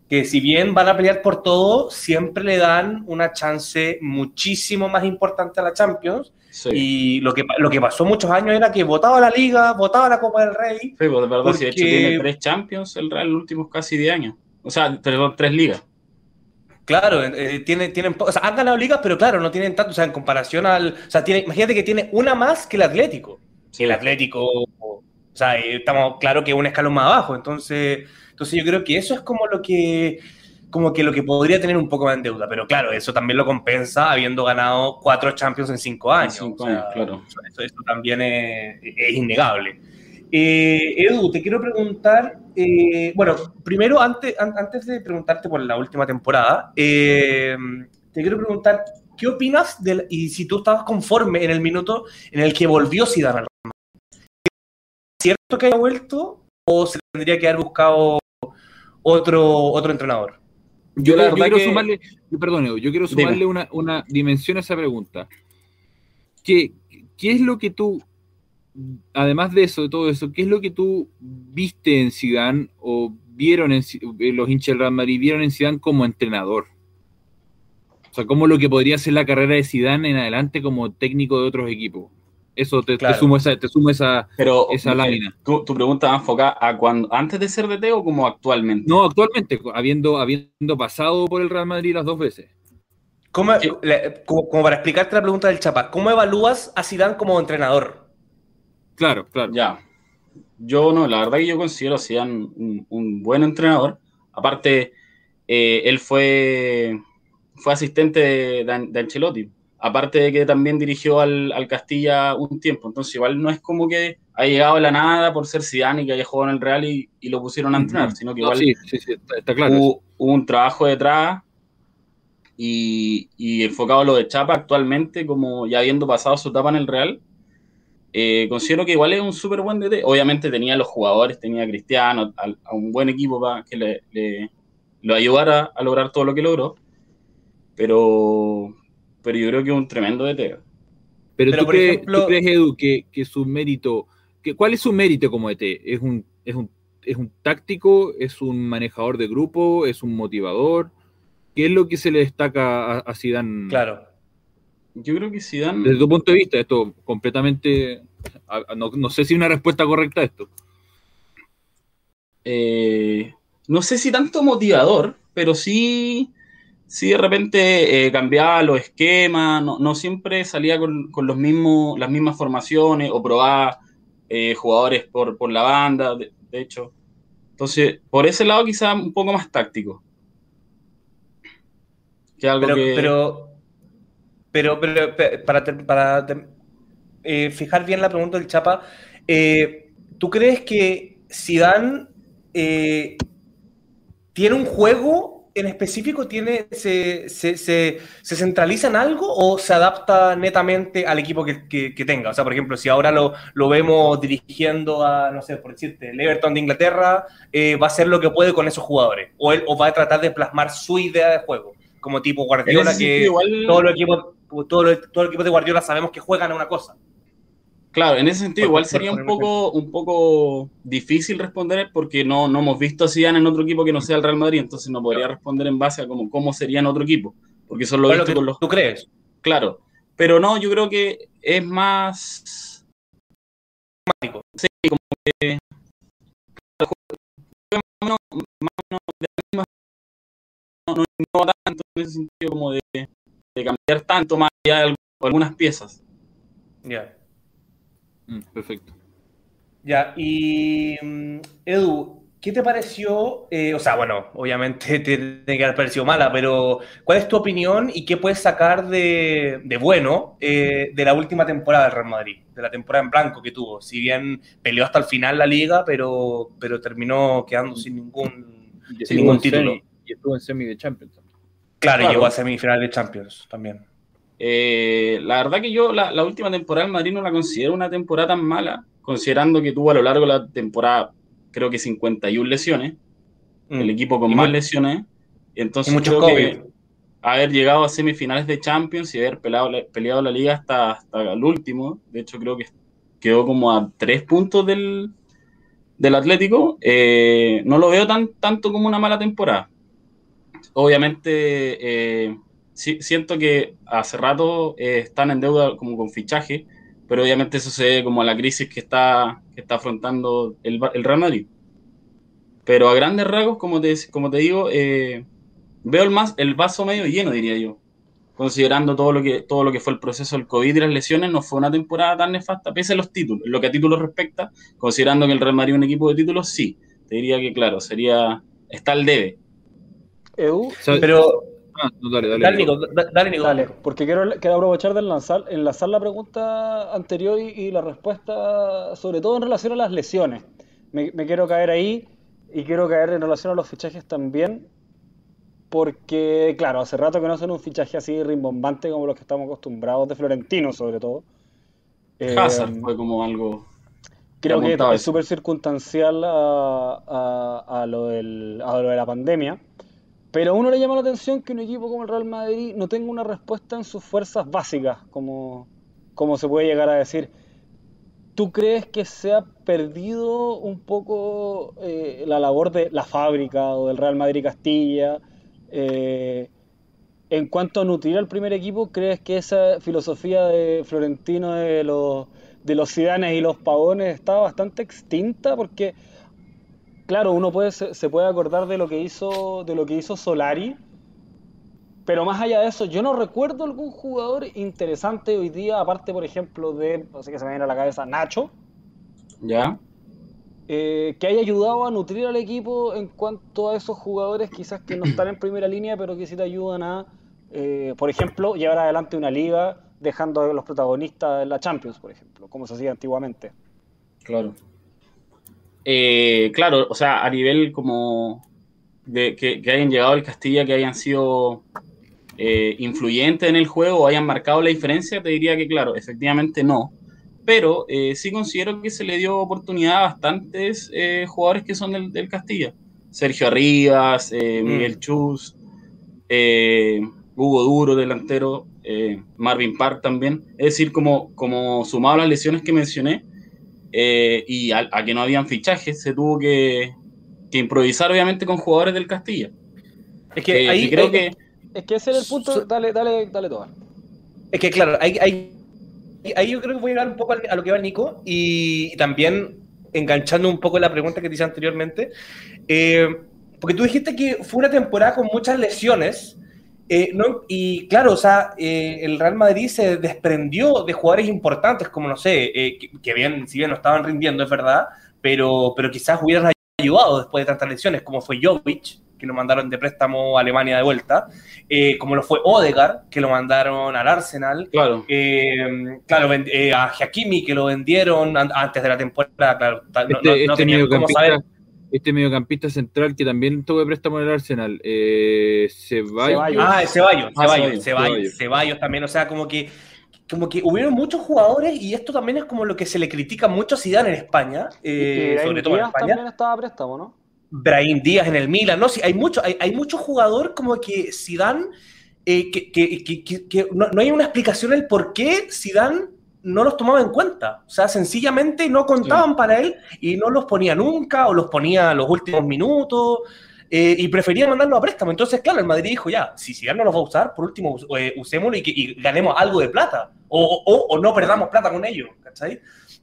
que si bien van a pelear por todo, siempre le dan una chance muchísimo más importante a la Champions. Sí. Y lo que, lo que pasó muchos años era que votaba la Liga, votaba la Copa del Rey. Sí, pues de verdad, sí, de hecho tiene tres Champions el Real en los últimos casi 10 años. O sea, perdón, tres ligas. Claro, eh, tiene, tienen, po- o sea, han ganado ligas, pero claro, no tienen tanto, o sea, en comparación al, o sea, tiene, imagínate que tiene una más que el Atlético. Sí. El Atlético, o sea, eh, estamos claro que un escalón más abajo, entonces, entonces yo creo que eso es como lo que, como que lo que podría tener un poco más en deuda, pero claro, eso también lo compensa habiendo ganado cuatro Champions en cinco años. cinco o sea, años, claro. Eso, eso también es, es innegable. Eh, Edu, te quiero preguntar, eh, bueno, primero, antes, an- antes de preguntarte por la última temporada, eh, te quiero preguntar, ¿qué opinas del, y si tú estabas conforme en el minuto en el que volvió Zidane al? ¿Es cierto que haya vuelto o se tendría que haber buscado otro, otro entrenador? Yo, Yo la yo verdad quiero que- sumarle, yo, perdón, Edu, yo quiero sumarle una, una dimensión a esa pregunta. ¿Qué, ¿Qué es lo que tú, además de eso, de todo eso, qué es lo que tú viste en Zidane o vieron en eh, los hinchas del Real Madrid, vieron en Zidane como entrenador? O sea, ¿cómo lo que podría ser la carrera de Zidane en adelante como técnico de otros equipos? Eso te, te Claro. sumo esa, te sumo esa. Pero Esa eh, lámina. Tu, tu pregunta va enfocada a cuando, antes de ser DT o como actualmente. No, actualmente, habiendo, habiendo pasado por el Real Madrid las dos veces. ¿Cómo, Sí. le- como, como para explicarte la pregunta del Chapa, ¿cómo evalúas a Zidane como entrenador? Claro, claro. Ya. Yo no, la verdad que yo considero a Zidane un, un buen entrenador. Aparte, eh, él fue, fue asistente de, Ancelotti. Aparte de que también dirigió al, al Castilla un tiempo. Entonces, igual no es como que haya llegado de la nada por ser Zidane y que haya jugado en el Real y, y lo pusieron a entrenar, sino que No, igual sí, sí, sí, está, está claro. hubo, hubo un trabajo detrás y, y enfocado a lo de Chapa actualmente, como ya habiendo pasado su etapa en el Real, eh, considero que igual es un súper buen DT. Obviamente tenía los jugadores, tenía a Cristiano, a, a un buen equipo para que le, le- lo ayudara a lograr todo lo que logró, pero, pero yo creo que es un tremendo DT. Pero, Pero, tú, por crees, ejemplo- tú crees, Edu, que, que su mérito, que, ¿cuál es su mérito como ET? ¿Es un, es, un, ¿Es un táctico? ¿Es un manejador de grupo? ¿Es un motivador? ¿Qué es lo que se le destaca a, Zidane? Claro. Yo creo que Zidane... Desde tu punto de vista, esto completamente... No, no sé si una respuesta correcta a esto. eh, no sé si tanto motivador, pero sí, sí de repente eh, cambiaba los esquemas, no, no siempre salía con, con los mismos, las mismas formaciones o probaba eh, jugadores por, por la banda, de, de hecho. Entonces, por ese lado quizá un poco más táctico. Que algo Pero, que... pero, pero, pero, pe- para, ter- para ter- eh, fijar bien la pregunta del Chapa, eh, ¿tú crees que Zidane eh, tiene un juego en específico? ¿Tiene, se, se, se- se centraliza en algo o se adapta netamente al equipo que, que- que tenga? O sea, por ejemplo, si ahora lo, lo vemos dirigiendo a, no sé, por decirte, el Everton de Inglaterra, eh, va a hacer lo que puede con esos jugadores o, él, o va a tratar de plasmar su idea de juego, como tipo Guardiola, que igual- todos los equipos todo todo el equipo de Guardiola sabemos que juegan a una cosa. Claro, en ese sentido Por- igual por sería un poco, un poco difícil responder porque no, no hemos visto a Zidane en otro equipo que no sea el Real Madrid, entonces no podría responder en base a cómo, cómo sería en otro equipo, porque eso lo he ¿Cuál es visto lo con que los... tú crees? Claro, pero no, yo creo que es más... Sí, como que... claro, juega más o menos- más o menos de la misma- No, no, no tanto en ese sentido como de, de cambiar tanto más allá de alg- algunas piezas. Ya. Mm, perfecto. Ya, y mm, Edu, ¿qué te pareció? eh, o sea, bueno, obviamente *laughs* te tiene que haber parecido mala, pero ¿cuál es tu opinión y qué puedes sacar de, de bueno eh, de la última temporada del Real Madrid? De la temporada en blanco que tuvo. Si bien peleó hasta el final la liga, pero, pero terminó quedando sin ningún, Y sin ningún título. semi- y estuvo en semi de Champions. también. Claro, Claro. llegó a semifinal de Champions también. Eh, la verdad que yo la, la última temporada del Madrid no la considero una temporada tan mala, considerando que tuvo a lo largo de la temporada creo que 51 lesiones, Mm. el equipo con Y más lesiones. Entonces que haber llegado a semifinales de Champions y haber peleado, la- peleado la liga hasta, hasta el último, de hecho creo que quedó como a tres puntos del, del Atlético, eh, no lo veo tan, tanto como una mala temporada. Obviamente, eh, sí- siento que hace rato eh, están en deuda como con fichaje, pero obviamente eso se debe como a la crisis que está, que está afrontando el, Real Madrid. Pero a grandes rasgos, como te, como te digo, eh, veo el, más, el vaso medio lleno, diría yo. Considerando todo lo, que, todo lo que fue el proceso del COVID y las lesiones, no fue una temporada tan nefasta, pese a los títulos. Lo que a títulos respecta, considerando que el Real Madrid es un equipo de títulos, sí. Te diría que, claro, sería. Está al debe. Pero, Ah, no, dale, dale. dale, Nico, da- dale, Nico. Dale, porque quiero, quiero aprovechar de enlazar, enlazar la pregunta anterior y, y la respuesta, sobre todo en relación a las lesiones. Me, me quiero caer ahí y quiero caer en relación a los fichajes también, porque, claro, hace rato que no hacen un fichaje así rimbombante como los que estamos acostumbrados, de Florentino sobre todo. *laughs* Eh, Hazard fue como algo. Creo que es súper circunstancial a, a- a lo del- a lo de la pandemia, pero a uno le llama la atención que un equipo como el Real Madrid no tenga una respuesta en sus fuerzas básicas, como, como se puede llegar a decir. ¿Tú crees que se ha perdido un poco eh, la labor de la fábrica o del Real Madrid Castilla? Eh, en cuanto a nutrir al primer equipo, ¿crees que esa filosofía de Florentino de los, de los Zidanes y los Pavones está bastante extinta? Porque, claro, uno puede, se, puede acordar de lo que hizo, de lo que hizo Solari, pero más allá de eso, yo no recuerdo algún jugador interesante hoy día, aparte, por ejemplo, de, no sé qué se me viene a la cabeza, Nacho, ¿Ya? eh, que haya ayudado a nutrir al equipo en cuanto a esos jugadores quizás que no están en primera línea, pero que sí te ayudan a, eh, por ejemplo, llevar adelante una liga dejando a los protagonistas en la Champions, por ejemplo, como se hacía antiguamente. Claro. Eh, claro, o sea, a nivel como de que, que hayan llegado al Castilla, que hayan sido eh, influyentes en el juego o hayan marcado la diferencia, te diría que, claro, efectivamente no. Pero eh, sí considero que se le dio oportunidad a bastantes eh, jugadores que son del, del Castilla. Sergio Arribas, eh, Miguel Chus, eh, Hugo Duro, delantero, eh, Marvin Park también. Es decir, como, como sumado a las lesiones que mencioné, eh, y a, a que no habían fichajes, se tuvo que, que improvisar obviamente con jugadores del Castilla. Es que Eh, ahí creo que Es que ese era el punto, So- dale, dale, dale todo. Es que claro, ahí, ahí, ahí yo creo que voy a llegar un poco a lo que va Nico y también enganchando un poco la pregunta que te hice anteriormente, eh, porque tú dijiste que fue una temporada con muchas lesiones, eh, ¿no? y claro, o sea, eh, el Real Madrid se desprendió de jugadores importantes, como no sé, eh, que, que bien, si bien no estaban rindiendo, es verdad, pero, pero quizás hubieran ayudado después de tantas lesiones, como fue Jovic, que lo mandaron de préstamo a Alemania de vuelta, eh, como lo fue Odegaard, que lo mandaron al Arsenal, Claro, eh, claro, eh, a Hakimi, que lo vendieron an- antes de la temporada, claro, no, Este, no- no este tenían cómo saber. Este mediocampista central que también tuvo de préstamo en el Arsenal, eh, Ceballos. Ceballos. Ah, Ceballos, Ah, Ceballos, Ceballos, Ceballos, también, o sea, como que como que hubieron muchos jugadores y esto también es como lo que se le critica mucho a Zidane en España, eh, y sobre todo en Díaz España. también estaba a préstamo, ¿no? Brahim Díaz en el Milan, ¿no? Sí, hay mucho, hay, hay mucho jugador como que Zidane, eh, que, que, que- que- que no, no hay una explicación el por qué Zidane no los tomaba en cuenta. O sea, sencillamente no contaban para él y no los ponía nunca o los ponía a los últimos minutos eh, y prefería mandarlo a préstamo. Entonces, claro, el Madrid dijo ya, si Zidane no los va a usar, por último eh, usémoslo y, ganemos algo de plata o, o- o no perdamos plata con ellos, ¿cachai?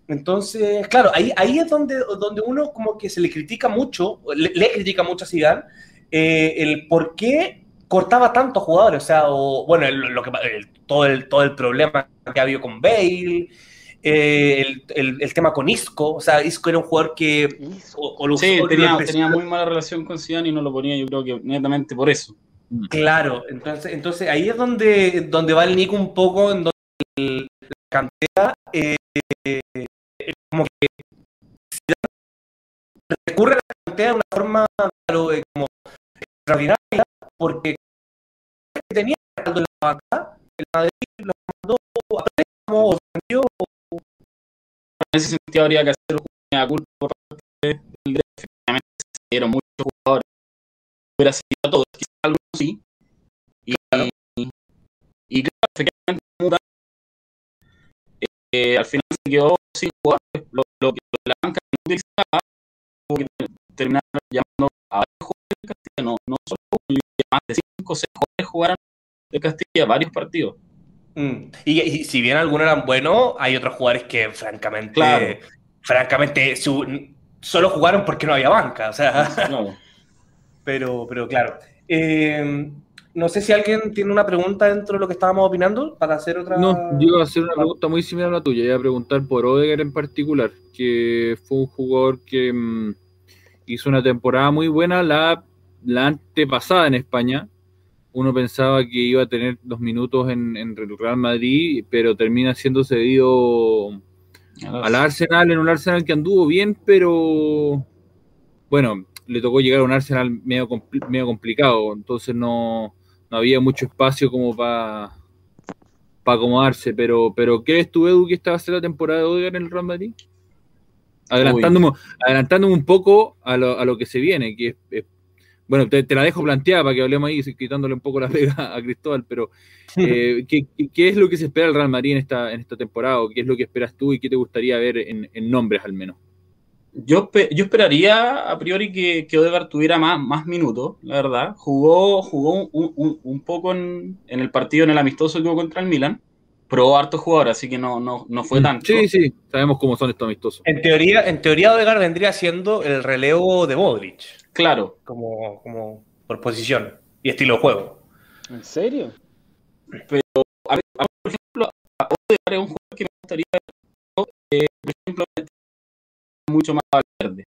Entonces, claro, ahí, ahí es donde, donde uno como que se le critica mucho, le, le critica mucho a Zidane, eh, el por qué cortaba tantos jugadores, o sea, o, bueno, el- lo que, el- todo, el, todo el problema que ha habido con Bale, eh, el, el- el tema con Isco, o sea, Isco era un jugador que o, o lo Sí, tenía, lo tenía muy mala relación con Zidane y no lo ponía, yo creo que netamente por eso. Claro, entonces, entonces ahí es donde, donde va el Nico un poco, en donde el- la cantera, eh, eh, como que recurre a la cantera de una forma claro, eh, como extraordinaria, porque tenía Ronaldo en la banca, el Madrid lo mandó a préstamo o vendió, En ese sentido habría que hacer una culpa por parte del DF. Efectivamente se dieron muchos jugadores. Hubiera sido a todos, quizás algunos sí. Y, y claro, efectivamente eh, al final se quedó sin jugadores. Lo, lo que la banca no utilizaba, tuvo que terminar llamando a varios jugadores no, no solo y más de 5 o 6 jugadores jugaron del Castilla varios partidos. Mm. Y, y si bien algunos eran buenos, hay otros jugadores que francamente, Claro. francamente su- solo jugaron porque no había banca, o sea, *laughs* Claro. pero, pero claro. Eh, no sé si alguien tiene una pregunta dentro de lo que estábamos opinando para hacer otra. No, yo iba a hacer una pregunta muy similar a la tuya. Iba a preguntar por Odegaard en particular, que fue un jugador que mm, hizo una temporada muy buena la, la antepasada en España. Uno pensaba que iba a tener dos minutos en, en el Real Madrid, pero termina siendo cedido al Arsenal, en un Arsenal que anduvo bien, pero bueno, le tocó llegar a un Arsenal medio, medio complicado, entonces no, no había mucho espacio como para acomodarse, pero, pero ¿crees tú, Edu, que esta va a ser la temporada de Odegaard en el Real Madrid? Adelantándome, adelantándome un poco a lo, a lo que se viene, que es, es- bueno, te, te la dejo planteada para que hablemos ahí, quitándole un poco la pega a Cristóbal, pero eh, *laughs* ¿qué, es lo que se espera del Real Madrid en esta, en esta temporada? ¿O qué es lo que esperas tú y qué te gustaría ver en, en nombres al menos? Yo, espe- yo esperaría a priori que, que Odegaard tuviera más, más minutos, la verdad. Jugó, jugó un, un- un poco en, en el partido, en el amistoso que hubo contra el Milan. Probó hartos jugadores, así que no, no, no fue tanto. Sí, sí, sabemos cómo son estos amistosos. En teoría, en teoría Odegaard vendría siendo el relevo de Modric, Claro. como, como por posición y estilo de juego. ¿En serio? A mí, a mí, por ejemplo, a Odegaard es un jugador que me gustaría ver, eh, por ejemplo, mucho más a Valverde.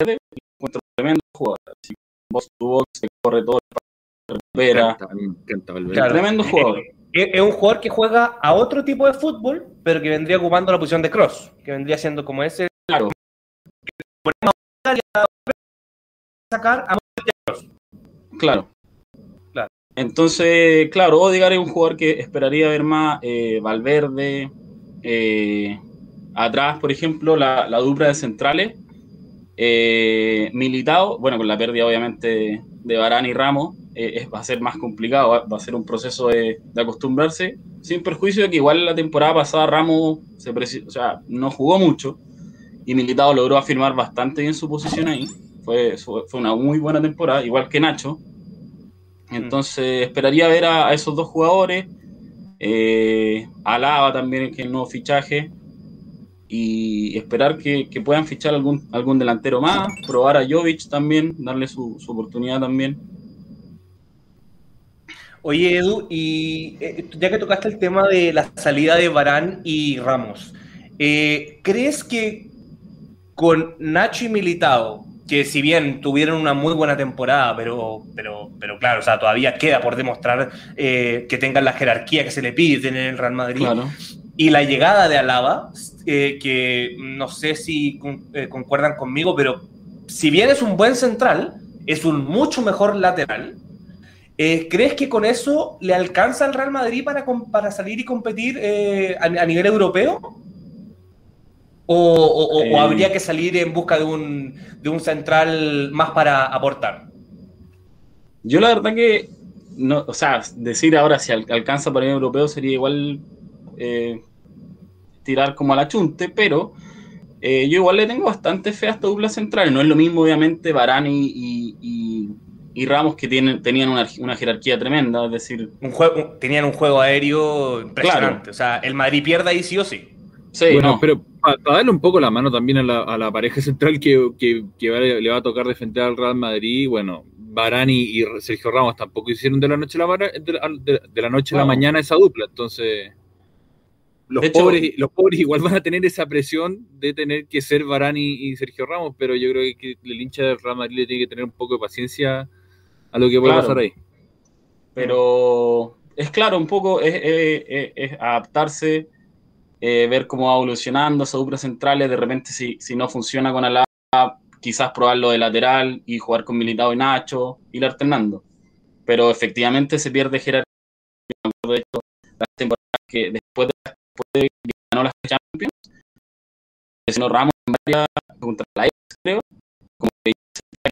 Valverde encuentro un tremendo jugador. Así, box to box, se corre todo, Me recupera. Claro. Tremendo jugador. Es es un jugador que juega a otro tipo de fútbol, pero que vendría ocupando la posición de cross, que vendría siendo como ese Claro. Sacar a Claro. Claro. Entonces, claro, Odegaard es un jugador que esperaría ver más eh, Valverde. eh, atrás, por ejemplo, la, la dupla de centrales. Eh, Militao, bueno, con la pérdida obviamente de Barán y Ramos, es- va a ser más complicado, va, va a ser un proceso de, de acostumbrarse, sin perjuicio de que igual la temporada pasada Ramos se o sea, no jugó mucho y Militao logró afirmar bastante bien su posición ahí. Fue, fue una muy buena temporada, igual que Nacho. Entonces esperaría ver a, a esos dos jugadores, eh, a Lava también, que es el nuevo fichaje, y esperar que, que puedan fichar algún, algún delantero más, probar a Jovic también, darle su, su oportunidad también. Oye, Edu, y eh, ya que tocaste el tema de la salida de Barán y Ramos, eh, ¿crees que con Nacho y Militao, que si bien tuvieron una muy buena temporada, pero, pero, pero claro, o sea, todavía queda por demostrar eh, que tengan la jerarquía que se le pide tener en el Real Madrid, Claro. y la llegada de Alaba, eh, que no sé si con- eh, concuerdan conmigo, pero si bien es un buen central, es un mucho mejor lateral. ¿Crees que con eso le alcanza al Real Madrid para, para salir y competir a, a nivel europeo? ¿O, o- o- Eh. o habría que salir en busca de un, de un central más para aportar? Yo la verdad que, no, o sea, decir ahora si al- alcanza para el europeo sería igual eh, tirar como a la chunte, pero eh, yo igual le tengo bastante fe a esta dupla central. No es lo mismo, obviamente, Varane y, y- y- y Ramos que tienen, tenían una, una jerarquía tremenda, es decir, Un juego, tenían un juego aéreo impresionante. O sea, el Madrid pierde ahí sí o sí. sí, bueno, no, pero para darle un poco la mano también a la, a la pareja central que, que- que va- le va a tocar defender al Real Madrid, bueno, Barani y Sergio Ramos tampoco hicieron de la noche a la, de la, de- de la, noche a la mañana esa dupla, entonces los, hecho- pobres, los pobres igual van a tener esa presión de tener que ser Varane y, y Sergio Ramos, pero yo creo que el hincha del Real Madrid le tiene que tener un poco de paciencia a lo que puede Claro. pasar ahí. Pero es claro, un poco es, es- es- es adaptarse, eh, ver cómo va evolucionando esas duplas centrales. De repente, si, si no funciona con Alaba, quizás probarlo de lateral y jugar con Militao y Nacho, ir alternando. Pero efectivamente se pierde jerarquía. De hecho, las temporadas que después de, después de que ganó las Champions, lesionó Ramos en varias contra la Ajax, creo, como que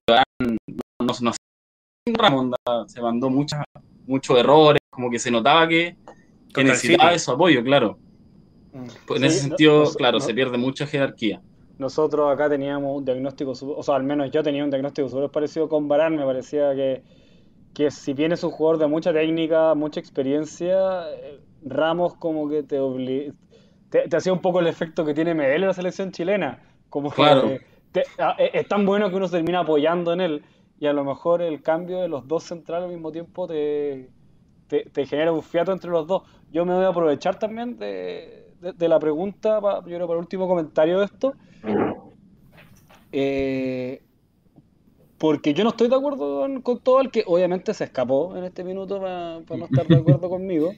no, no, no sé, Ramos onda, se mandó muchas muchos errores, como que se notaba que, necesitaba de su apoyo, claro. Pues en Sí, ese sentido, no- claro, no- se pierde mucha jerarquía. Nosotros acá teníamos un diagnóstico, o sea, al menos yo tenía un diagnóstico súper parecido con Varane, me parecía que, que si bien es un jugador de mucha técnica, mucha experiencia, eh, Ramos como que te, te, te hacía un poco el efecto que tiene Medel en la selección chilena, como que Claro. te- a- es es tan bueno que uno se termina apoyando en él y a lo mejor el cambio de los dos centrales al mismo tiempo te, te, te genera un fiato entre los dos. Yo me voy a aprovechar también de, de- la pregunta, pa- yo creo para último comentario de esto. Eh, porque yo no estoy de acuerdo con, todo el que obviamente se escapó en este minuto para, no estar de acuerdo conmigo.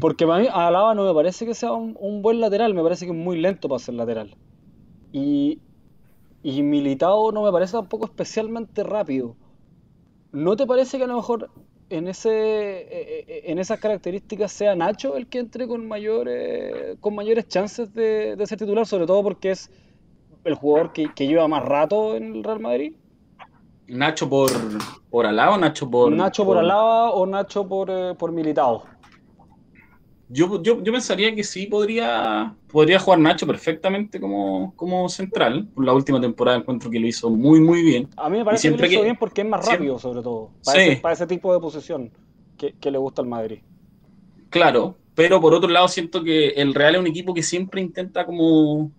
Porque para mí Alaba no me parece que sea un, un buen lateral, me parece que es muy lento para ser lateral. Y, y Militao no me parece tampoco especialmente rápido. ¿No te parece que a lo mejor en ese eh, eh, en esas características sea Nacho el que entre con mayores con mayores chances de, de ser titular, sobre todo porque es el jugador que, que lleva más rato en el Real Madrid? Nacho por, por Alaba o Nacho por. ¿Nacho por Alaba o Nacho por, eh, por Militao? Yo, yo, yo pensaría que sí podría, podría jugar Nacho perfectamente como, como central. Por la última temporada encuentro que lo hizo muy, muy bien. A mí me parece que siempre lo hizo que- bien porque es más siempre- rápido, sobre todo, para, Sí. ese, para ese tipo de posición que, que le gusta al Madrid. Claro, pero por otro lado siento que el Real es un equipo que siempre intenta como,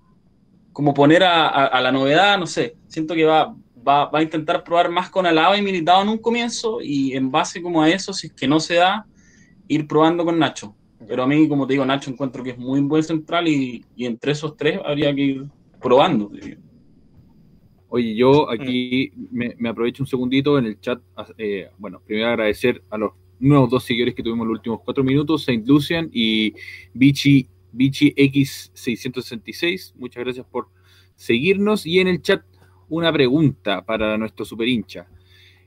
como poner a, a- a la novedad, no sé, siento que va, va, va a intentar probar más con Alaba y Militao en un comienzo y en base como a eso, si es que no se da, ir probando con Nacho. Pero a mí, como te digo, Nacho encuentro que es muy buen central y, y entre esos tres habría que ir probando. diría. Oye, yo aquí me, me aprovecho un segundito en el chat. eh, bueno, primero agradecer a los nuevos dos seguidores que tuvimos en los últimos cuatro minutos, Saint Lucian y Bichi, Bichi X666. Muchas gracias por seguirnos. Y en el chat, una pregunta para nuestro super hincha.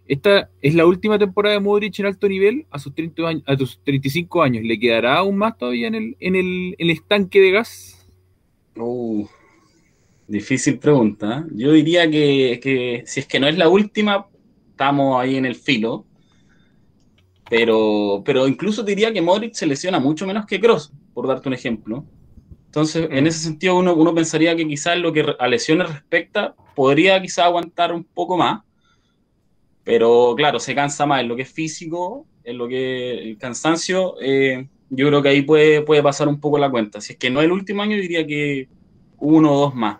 Esta es la última temporada de Modric en alto nivel a sus, 30 años, a sus 35 años. ¿Le quedará aún más todavía en el, en el, en el estanque de gas? Uh, difícil pregunta. ¿eh? Yo diría que, que si es que no es la última, estamos ahí en el filo. Pero, pero incluso diría que Modric se lesiona mucho menos que Cross, por darte un ejemplo. Entonces, en ese sentido, uno, uno pensaría que quizás lo que a lesiones respecta, podría quizás aguantar un poco más. Pero claro, se cansa más en lo que es físico, en lo que el cansancio. eh, yo creo que ahí puede, puede pasar un poco la cuenta. Si es que no el último año, diría que uno o dos más.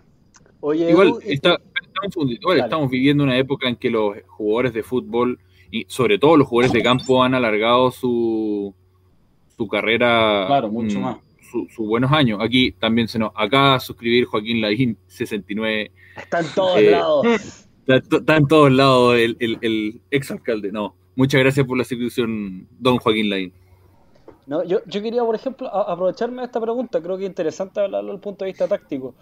Oye, Igual está- estamos, igual Dale. estamos viviendo una época en que los jugadores de fútbol y sobre todo los jugadores de campo han alargado su, su carrera Claro, mucho mm, más. su- sus buenos años. Aquí también se nos acá suscribir Joaquín Laín 69. está en todos eh, lados. *laughs* Está, está en todos lados el, el, el ex alcalde. No, muchas gracias por la suscripción, don Joaquín Laín. No, yo, yo quería, por ejemplo, a- aprovecharme de esta pregunta. Creo que es interesante hablarlo desde el punto de vista táctico.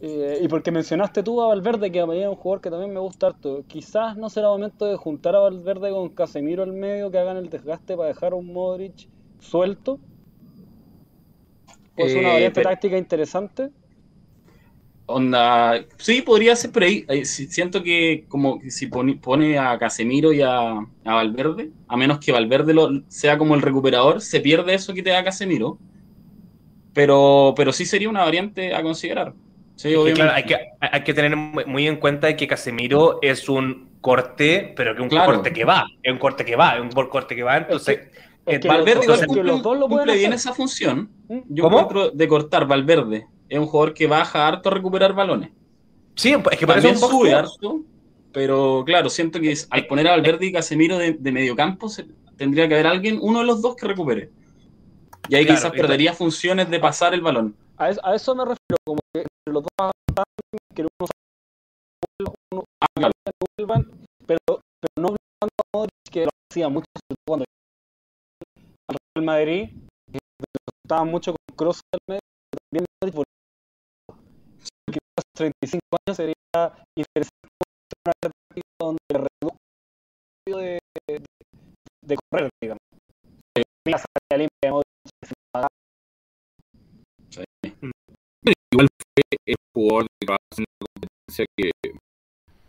Eh, y porque mencionaste tú a Valverde, que a mí es un jugador que también me gusta harto. Quizás no será momento de juntar a Valverde con Casemiro al medio, que hagan el desgaste para dejar a un Modric suelto. Pues una Eh, variante pero- táctica interesante. Onda, sí, podría ser, pero ahí, siento que como que si pone, pone a Casemiro y a, a Valverde, a menos que Valverde lo, sea como el recuperador, se pierde eso que te da Casemiro. Pero, pero sí sería una variante a considerar. Sí, obviamente. claro, hay que, hay que tener muy en cuenta que Casemiro es un corte, pero que un Claro. corte que va, es un corte que va, es un corte que va, entonces... Es eh, que Valverde los igual dos- cumple, los dos lo pueden cumple bien hacer. esa función. ¿Mm? Yo ¿Cómo? encuentro de cortar Valverde. Es un jugador que baja harto a recuperar balones. Sí, es que es un sube to harto, pero claro, siento que al poner a Valverde y Casemiro de, de mediocampo, se- tendría que haber alguien, uno de los dos que recupere. Y ahí Claro, quizás perdería funciones de pasar el balón. A eso, a eso me refiero, como que entre los dos que uno uno- Ah, claro. vuelvan, pero, pero no obligando a Modric, que lo hacía mucho, sobre todo cuando al Real Madrid, que estaba mucho con Kroos al medio, pero también Modric volvió. Quizás 35 años sería interesante una alternativa donde reduzca el de, de, de correr, digamos. La salida limpia de Modric, sin pagar. Igual fue el jugador de en la competencia que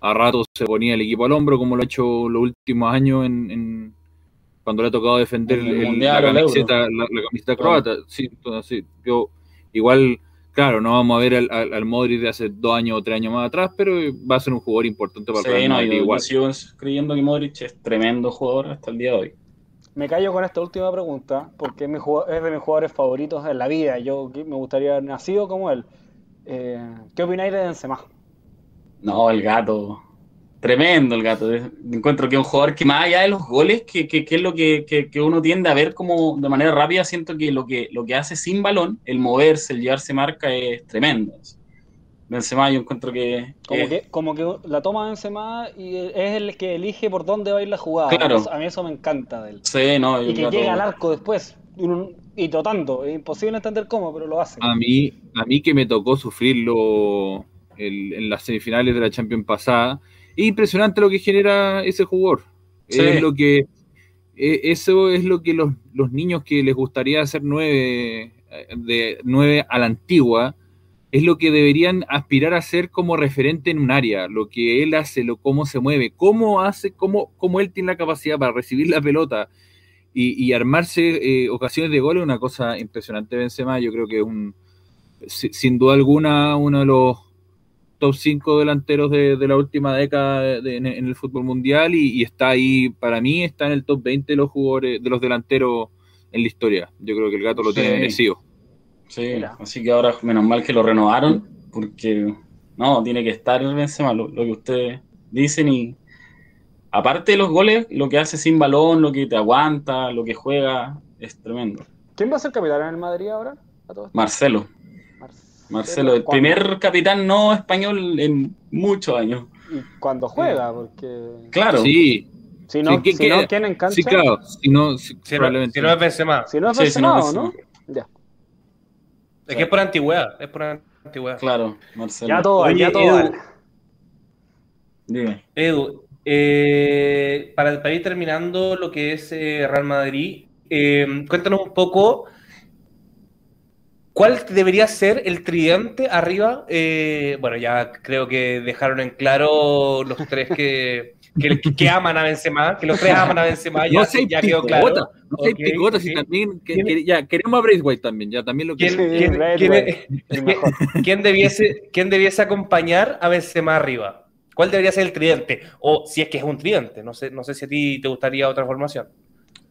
a rato se ponía el equipo al hombro, como lo ha hecho los últimos años en, en- cuando le ha tocado defender En el el- Mundial o la, camiseta, la, la camiseta croata. Sí, entonces, yo igual, claro, no vamos a ver al, al, al Modric de hace dos años o tres años más atrás, pero va a ser un jugador importante para el Sí, Real no, Madrid yo, yo igual. sigo creyendo que Modric es tremendo jugador hasta el día de hoy. Me callo con esta última pregunta, porque es, mi jugua- es de mis jugadores favoritos en la vida. Yo me gustaría haber nacido como él. Eh, ¿Qué opináis de Benzema? No, el gato. Tremendo el gato. Encuentro que es un jugador que más allá de los goles, que, que- que es lo que, que- que uno tiende a ver como de manera rápida, siento que lo que, lo que hace sin balón, el moverse, el llevarse marca, es tremendo. Benzema yo encuentro que... Como, es- que, como que la toma Benzema y es el que elige por dónde va a ir la jugada. Claro. A mí eso- A mí eso me encanta de él. Sí, no, Y que llega al arco después. Y trotando. Es imposible entender cómo, pero lo hace. A mí, a mí que me tocó sufrirlo el- en las semifinales de la Champions pasada, es impresionante lo que genera ese jugador. Sí. Es lo que eh, eso es lo que los, los niños que les gustaría hacer nueve de nueve a la antigua es lo que deberían aspirar a ser como referente en un área, lo que él hace, lo cómo se mueve, cómo hace, cómo, cómo él tiene la capacidad para recibir la pelota y, y armarse eh, ocasiones de gol es una cosa impresionante Benzema, yo creo que es un si- sin duda alguna uno de los top 5 delanteros de, de la última década de- en, en el fútbol mundial y, y está ahí, para mí está en el top 20 de los jugadores, de los delanteros en la historia. Yo creo que el gato lo tiene merecido. Sí, Mira. así que ahora menos mal que lo renovaron, porque no, tiene que estar el Benzema, lo, lo que ustedes dicen y aparte de los goles, lo que hace sin balón, lo que te aguanta, lo que juega, es tremendo. ¿Quién va a ser capitán en el Madrid ahora? A? Marcelo, Marcelo, el primer capitán no español en muchos años. Y cuando juega, porque. Claro, Sí, Si no, Sí, ¿qué- si no ¿quién en cancha? sí, claro. Si no, si- Si no, probablemente si no es Benzema. Si no es Sí, si no Benzema, es ¿o ¿no? Ya. Es que es por antigüedad. Es por antigüedad. claro, Marcelo. Ya todo, Oye, ya todo. Edu, vale. Dime. Edu, eh, para, para ir terminando lo que es eh, Real Madrid, eh, cuéntanos un poco cuál debería ser el tridente arriba. Eh, bueno, ya creo que dejaron en claro los tres que, que, que aman a Benzema, que los tres aman a Benzema, ya, no seas ya quedó picota, claro. no seas Ok, picota, si ok. también que- ¿Quién- que- ya queremos a Braithwaite también, ya también lo ¿Quién, quién- *laughs* quién- debiese, quién debiese acompañar a Benzema arriba? ¿Cuál debería ser el tridente? O si es que es un tridente, no sé, no sé si a ti te gustaría otra formación.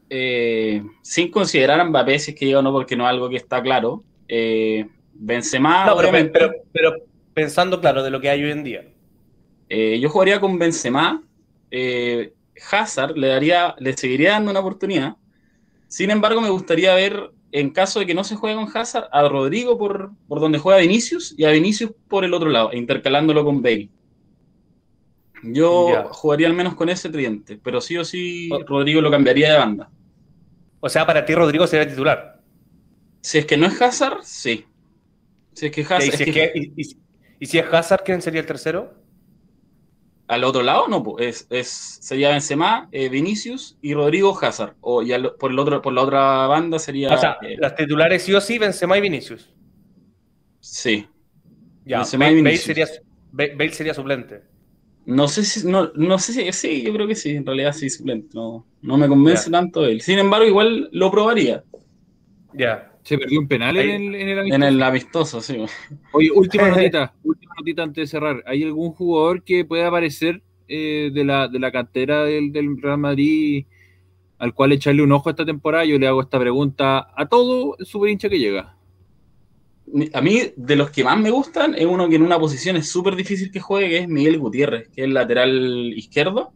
Eh, sin considerar a Mbappé, si es que llega o no, porque no es algo que está claro. Eh, Benzema, No, pero, obviamente. pero, pero pensando, claro, de lo que hay hoy en día. Eh, yo jugaría con Benzema. eh, Hazard le daría, le seguiría dando una oportunidad. Sin embargo, me gustaría ver, en caso de que no se juegue con Hazard, a Rodrigo por, por donde juega Vinicius y a Vinicius por el otro lado, intercalándolo con Bale. Yo Ya. jugaría al menos con ese tridente, pero sí o sí. Rodrigo lo cambiaría de banda. O sea, para ti Rodrigo sería titular. Si es que no es Hazard, sí. Si es que Y Hazard, si, es que- que- y- y- y si es Hazard, ¿quién sería el tercero? al otro lado no, po, es, es, sería Benzema, eh, Vinicius y Rodrigo Hazard. O ya por, el otro, por la otra banda sería... O sea, eh, las titulares sí o sí, Benzema y Vinicius. sí. Ya, Benzema y Bale, Bale Vinicius. sería, Bale- Bale sería suplente. No sé si, no, no sé si, sí, yo creo que sí, en realidad sí, suplente. No, no me convence tanto él. Sin embargo, igual lo probaría Ya. Se perdió un penal Ahí- en el, en el en el amistoso, sí. Oye, última *laughs* notita, última notita antes de cerrar. ¿Hay algún jugador que pueda aparecer eh, de, la, de la cantera del, del Real Madrid al cual echarle un ojo esta temporada? Yo le hago esta pregunta a todo super hincha que llega. A mí, de los que más me gustan, es uno que en una posición es súper difícil que juegue, que es Miguel Gutiérrez, que es el lateral izquierdo.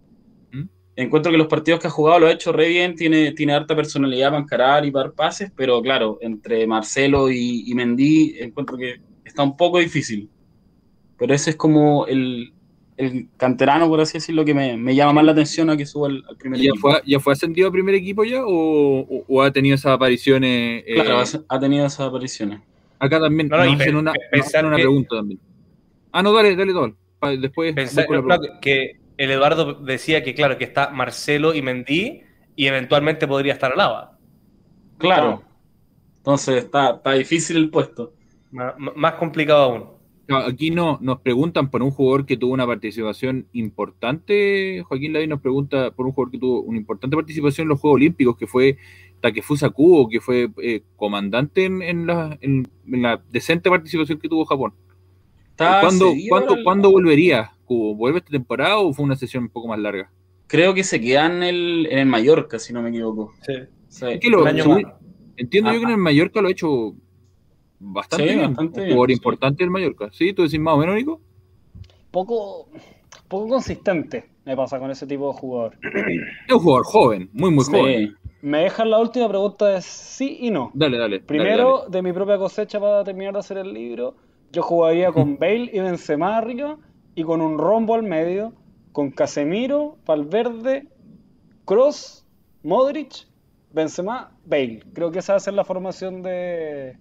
Encuentro que los partidos que ha jugado lo ha hecho re bien, tiene, tiene harta personalidad para encarar y para dar pases, pero claro, entre Marcelo y, y Mendy encuentro que está un poco difícil. Pero ese es como el, el canterano, por así decirlo, que me, me llama más la atención a que suba al, al primer ¿Ya equipo. fue, ¿Ya fue ascendido a primer equipo ya o, o- o ha tenido esas apariciones? eh, Claro, ha- tenido esas apariciones. acá también No, no, nos hacen una, pe- nos pensar hacen una que- pregunta también. Ah, no, dale, dale todo. Pa- Después no, pregunta. que el Eduardo decía que, claro, que está Marcelo y Mendy y eventualmente podría estar Alaba. Claro. Entonces está, está difícil el puesto. M- más complicado aún. Aquí no, nos preguntan por un jugador que tuvo una participación importante. Joaquín Lavín nos pregunta por un jugador que tuvo una importante participación en los Juegos Olímpicos, que fue Takefusa Kubo, que fue eh, comandante en, en la, en- en la decente participación que tuvo Japón. ¿Cuándo, ¿cuándo, el- cuándo volvería Kubo? ¿Vuelve esta temporada o fue una sesión un poco más larga? Creo que se queda en el, en el Mallorca, si no me equivoco. Sí. Sí. Es que lo- entiendo yo que en Ajá. el Mallorca lo ha hecho bastante Sí, bien. bastante un bien, jugador sí. importante del Mallorca. ¿Sí? ¿Tú decís más o menos, Nico? Poco, poco consistente me pasa con ese tipo de jugador. *clears throat* Es un jugador joven, muy, muy Sí. joven. Me dejan la última pregunta de sí y no. Dale, dale. dale, Primero, dale. de mi propia cosecha para terminar de hacer el libro, yo jugaría con Bale y Benzema arriba y con un rombo al medio, con Casemiro, Valverde, Cross, Modric, Benzema, Bale. Creo que esa va a ser la formación de...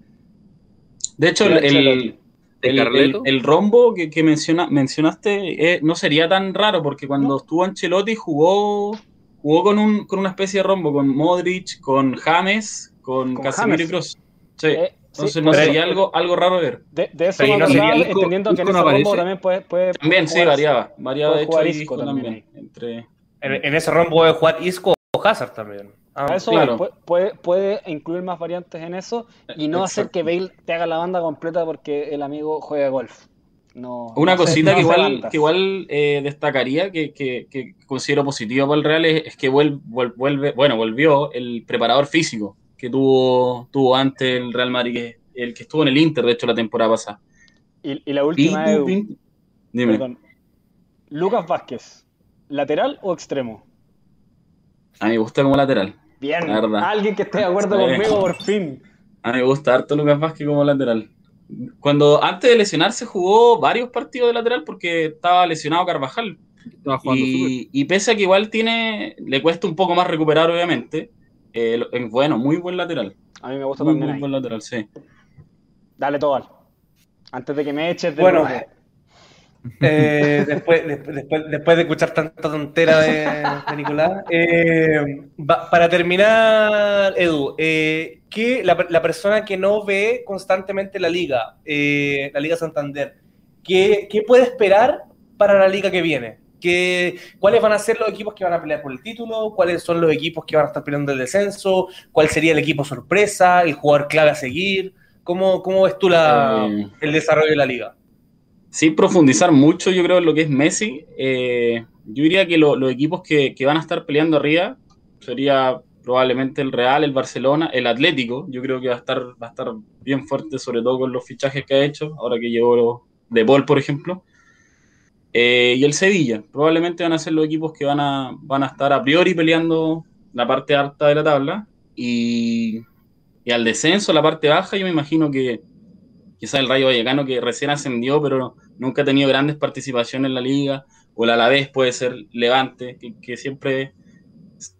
De hecho, el, De el, rombo que, que menciona, mencionaste eh, no sería tan raro porque cuando No. estuvo Ancelotti jugó, jugó con, un, con una especie de rombo, con Modric, con James, con, Con Casemiro James. y Kroos. Sí. Eh, Entonces sí, no pero- sería algo, algo raro ver. de, de eso Pero me ¿y no sería entendiendo que en Isco ese no rombo también puede, puede También sí, variaba. Variaba puede de hecho Isco Isco también también. Entre... En, en ese rombo de jugar Isco o Hazard también. Ah, A eso Claro. puede, puede incluir más variantes en eso y no hacer que Bale te haga la banda completa porque el amigo juega golf. No, Una no cosita no que igual, que igual eh, destacaría, que, que- que considero positivo para el Real, es, es que vuel- vuel- vuelve, bueno, volvió el preparador físico que tuvo, tuvo antes el Real Madrid, que, el que estuvo en el Inter, de hecho, la temporada pasada. Y, y la última, Pintu. Dime. perdón. Lucas Vázquez, ¿lateral o extremo? A mí me gusta como lateral. Bien, La verdad. alguien que esté de acuerdo Sí. conmigo por fin. A mí me gusta harto Lucas Vázquez como lateral. Cuando antes de lesionarse jugó varios partidos de lateral porque estaba lesionado Carvajal. Estaba. Y, y pese a que igual tiene, le cuesta un poco más recuperar, obviamente. Eh, es bueno, muy buen lateral. A mí me gusta Muy, también muy ahí. buen lateral, sí. Dale, Tobal. Antes de que me eches de Bueno, *laughs* Eh, después, después, después, de escuchar tanta tontera de, de Nicolás. eh, va- para terminar, Edu, eh, ¿qué- la, la persona que no ve constantemente la liga, eh, la Liga Santander, ¿qué, qué puede esperar para la liga que viene? ¿Qué, ¿Cuáles van a ser los equipos que van a pelear por el título? ¿Cuáles son los equipos que van a estar peleando el descenso? ¿Cuál sería el equipo sorpresa? ¿El jugador clave a seguir? ¿Cómo, cómo ves tú la, Eh, el desarrollo de la liga? sin profundizar mucho, yo creo, en lo que es Messi, eh, yo diría que lo- los equipos que, que van a estar peleando arriba sería probablemente el Real, el Barcelona, el Atlético. Yo creo que va a estar, va a estar bien fuerte, sobre todo con los fichajes que ha hecho, ahora que llevó De Paul, por ejemplo. Eh, y el Sevilla, probablemente van a ser los equipos que van a, van a estar a priori peleando la parte alta de la tabla. Y, y al descenso, la parte baja, yo me imagino que quizás el Rayo Vallecano que recién ascendió, pero nunca ha tenido grandes participaciones en la liga, o el Alavés puede ser Levante, que, que siempre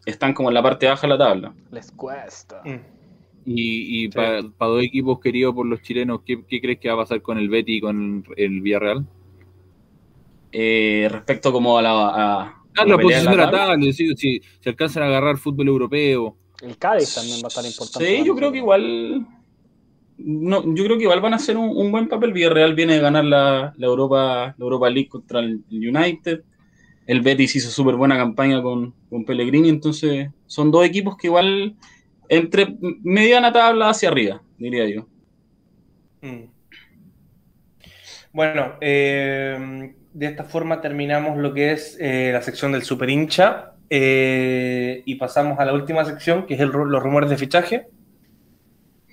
están como en la parte baja de la tabla. Les cuesta. Mm. Y, y para dos equipos queridos por los chilenos, ¿qué, qué crees que va a pasar con el Betty y con el Villarreal? Eh, respecto como a la... a- a Ah, la posición es decir, si, si alcanzan a agarrar fútbol europeo. El Cádiz también va a estar importante. Sí, yo creo que igual... No, yo creo que igual van a hacer un, un buen papel. Villarreal viene de ganar la, la Europa, la Europa League contra el United. El Betis hizo súper buena campaña con, con Pellegrini, entonces son dos equipos que igual entre mediana tabla hacia arriba, diría yo. Mm. Bueno, eh, de esta forma terminamos lo que es eh, la sección del super hincha eh, y pasamos a la última sección que es el, los rumores de fichaje.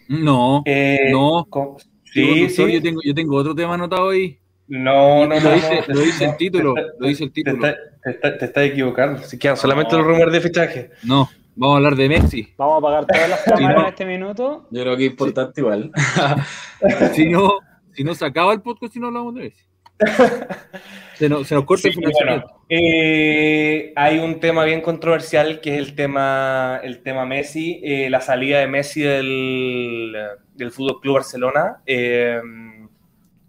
No, Eh, no. con- Sí, sí, sí. Yo, tengo, yo tengo otro tema anotado ahí. No, no, lo, no. dice, no, lo dice el título. te- Lo dice el Te, título. está- te está- te estás equivocando. Si quedan solamente No. los rumores de fichaje. No, vamos a hablar de Messi. Vamos a apagar todas las *laughs* cámaras no. en este minuto. Yo creo que es importante igual. *laughs* Si no, si no se acaba el podcast si no hablamos de Messi. Se nos, se nos corta Sí, el bueno, eh, hay un tema bien controversial que es el tema, el tema Messi, eh, la salida de Messi del, del Fútbol Club Barcelona. Eh,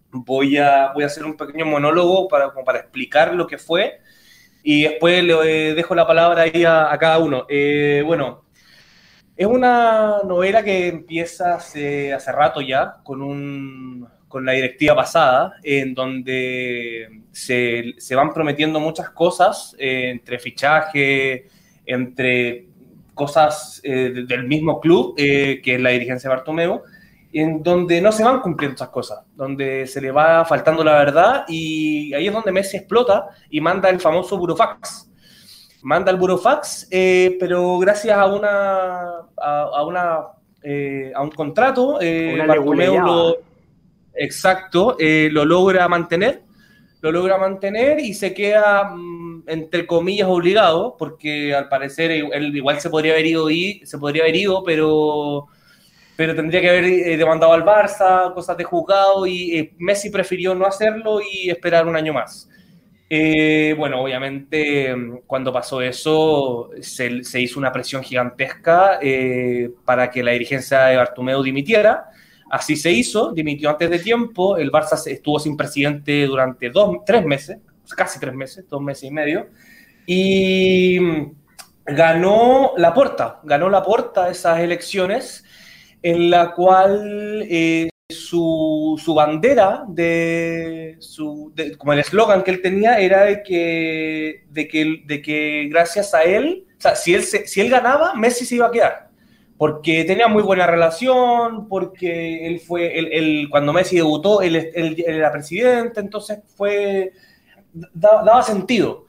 voy, a, voy a hacer un pequeño monólogo para, como para explicar lo que fue y después le dejo la palabra ahí a, a cada uno. Bueno, es una novela que empieza hace, hace rato ya con un con la directiva pasada, en donde se, se van prometiendo muchas cosas, eh, entre fichaje, entre cosas eh, de- del mismo club, eh, que es la dirigencia de Bartomeu, en donde no se van cumpliendo esas cosas, donde se le va faltando la verdad y ahí es donde Messi explota y manda el famoso burofax. Manda el burofax, eh, pero gracias a una a, a una a un contrato, Una Bartomeu lo, exacto, eh, lo logra mantener, lo logra mantener y se queda mm, entre comillas obligado, porque al parecer él igual se podría haber ido se podría haber ido, pero pero tendría que haber eh, demandado al Barça, cosas de juzgado, y eh, Messi prefirió no hacerlo y esperar un año más. Eh, bueno, obviamente cuando pasó eso se, se hizo una presión gigantesca eh, para que la dirigencia de Bartomeu dimitiera. Así se hizo, dimitió antes de tiempo. El Barça estuvo sin presidente durante dos, tres meses, casi tres meses, dos meses y medio. Y ganó la porta, ganó la porta esas elecciones en la cual eh, su, su bandera, de, su, como el eslogan que él tenía, era de que, de que, de que gracias a él, o sea, si él, se- si él ganaba, Messi se iba a quedar. Porque tenía muy buena relación, porque él fue, él, cuando Messi debutó, él, él- era presidente, entonces fue, da- daba sentido.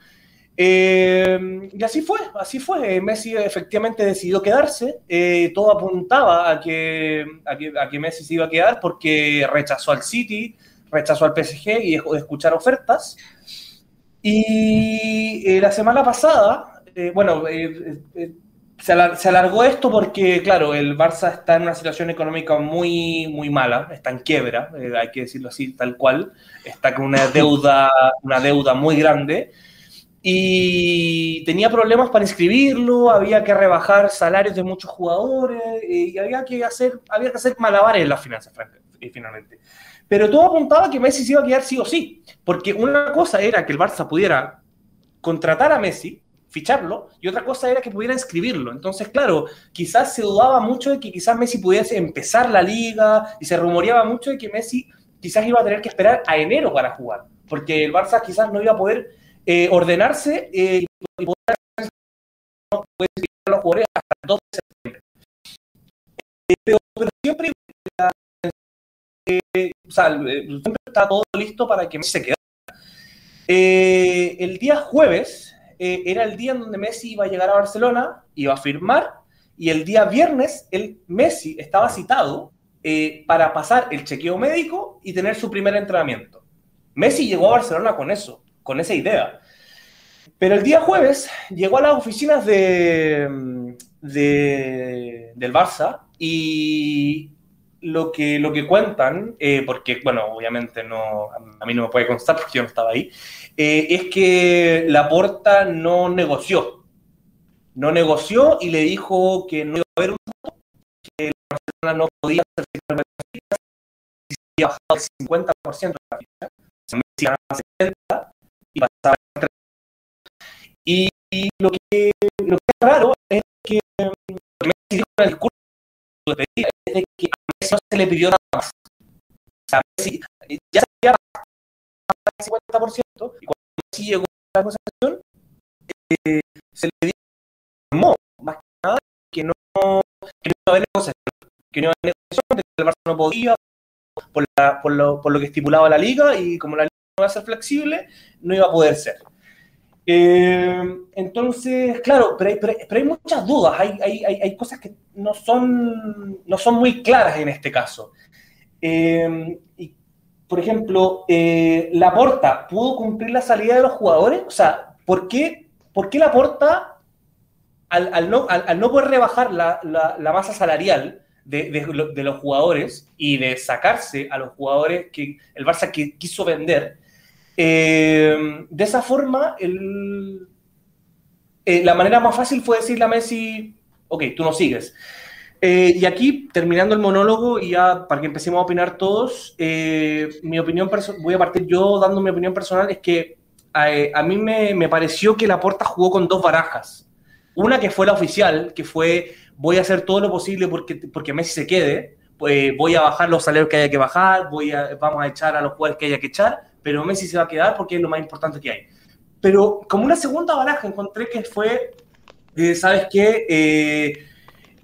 Eh, y así fue, así fue. Messi efectivamente decidió quedarse. Eh, todo apuntaba a que, a, que, a que Messi se iba a quedar porque rechazó al City, rechazó al PSG y dejó de escuchar ofertas. Y eh, la semana pasada, bueno, se, alar- alargó esto porque, claro, el Barça está en una situación económica muy, muy mala, está en quiebra, eh, hay que decirlo así, tal cual, está con una deuda, una deuda muy grande y tenía problemas para inscribirlo, había que rebajar salarios de muchos jugadores eh, y había que hacer, había que hacer malabares en las finanzas, eh, finalmente. Pero todo apuntaba que Messi se iba a quedar sí o sí, porque una cosa era que el Barça pudiera contratar a Messi, ficharlo, y otra cosa era que pudiera inscribirlo. Entonces, claro, quizás se dudaba mucho de que quizás Messi pudiese empezar la liga y se rumoreaba mucho de que Messi quizás iba a tener que esperar a enero para jugar, porque el Barça quizás no iba a poder eh, ordenarse eh, y poder no a los jugadores hasta el 2 de septiembre. Eh, pero, siempre, o sea, siempre está todo listo para que Messi se quedara. Eh, el día jueves eh, era el día en donde Messi iba a llegar a Barcelona, iba a firmar, y el día viernes el Messi estaba citado eh, para pasar el chequeo médico y tener su primer entrenamiento. Messi llegó a Barcelona con eso, con esa idea. Pero el día jueves llegó a las oficinas de, de- del Barça y lo que, lo que cuentan, eh, porque, bueno, obviamente no, a mí no me puede constar porque yo no estaba ahí, eh, es que Laporta no negoció. No negoció y le dijo que no iba a haber un voto, que el Barcelona no podía hacer si se había bajado el 50% de la ficha. O sea, Messi ganaba 70 y pasaba a 30. Y, y lo, que, lo que es raro es que mm, Messi dijo en el discurso de despedida es que Se le pidió nada más. O sea, Messi ya había bajado el 50% y cuando Messi llegó a la negociación, eh, se le dijo más que nada que no, que no iba a haber negociación, que no iba a haber negociación, que el Barça no podía por lo, por lo que estipulaba la liga y como la liga no iba a ser flexible, no iba a poder ser. Eh, entonces, claro, pero hay, pero hay- muchas dudas, hay, hay, hay, cosas que no son, no son muy claras en este caso. Y por ejemplo, eh, la Porta pudo cumplir la salida de los jugadores. O sea, ¿por qué, por qué la Porta, al, no, al, no, poder rebajar la, la, masa salarial de, de, los jugadores y de sacarse a los jugadores que el Barça que quiso vender, eh, de esa forma, el, eh, la manera más fácil fue decirle a Messi, ok, tú no sigues. Eh, y aquí, terminando el monólogo, y ya para que empecemos a opinar todos, eh, mi opinión voy a partir yo dando mi opinión personal, es que eh, a, mí me, me, pareció que Laporta jugó con dos barajas. Una que fue la oficial, que fue voy a hacer todo lo posible porque, porque Messi se quede, pues voy a bajar los salarios que haya que bajar, voy a, vamos a echar a los jugadores que haya que echar, pero Messi se va a quedar porque es lo más importante que hay. Pero como una segunda baraja encontré que fue, ¿sabes qué?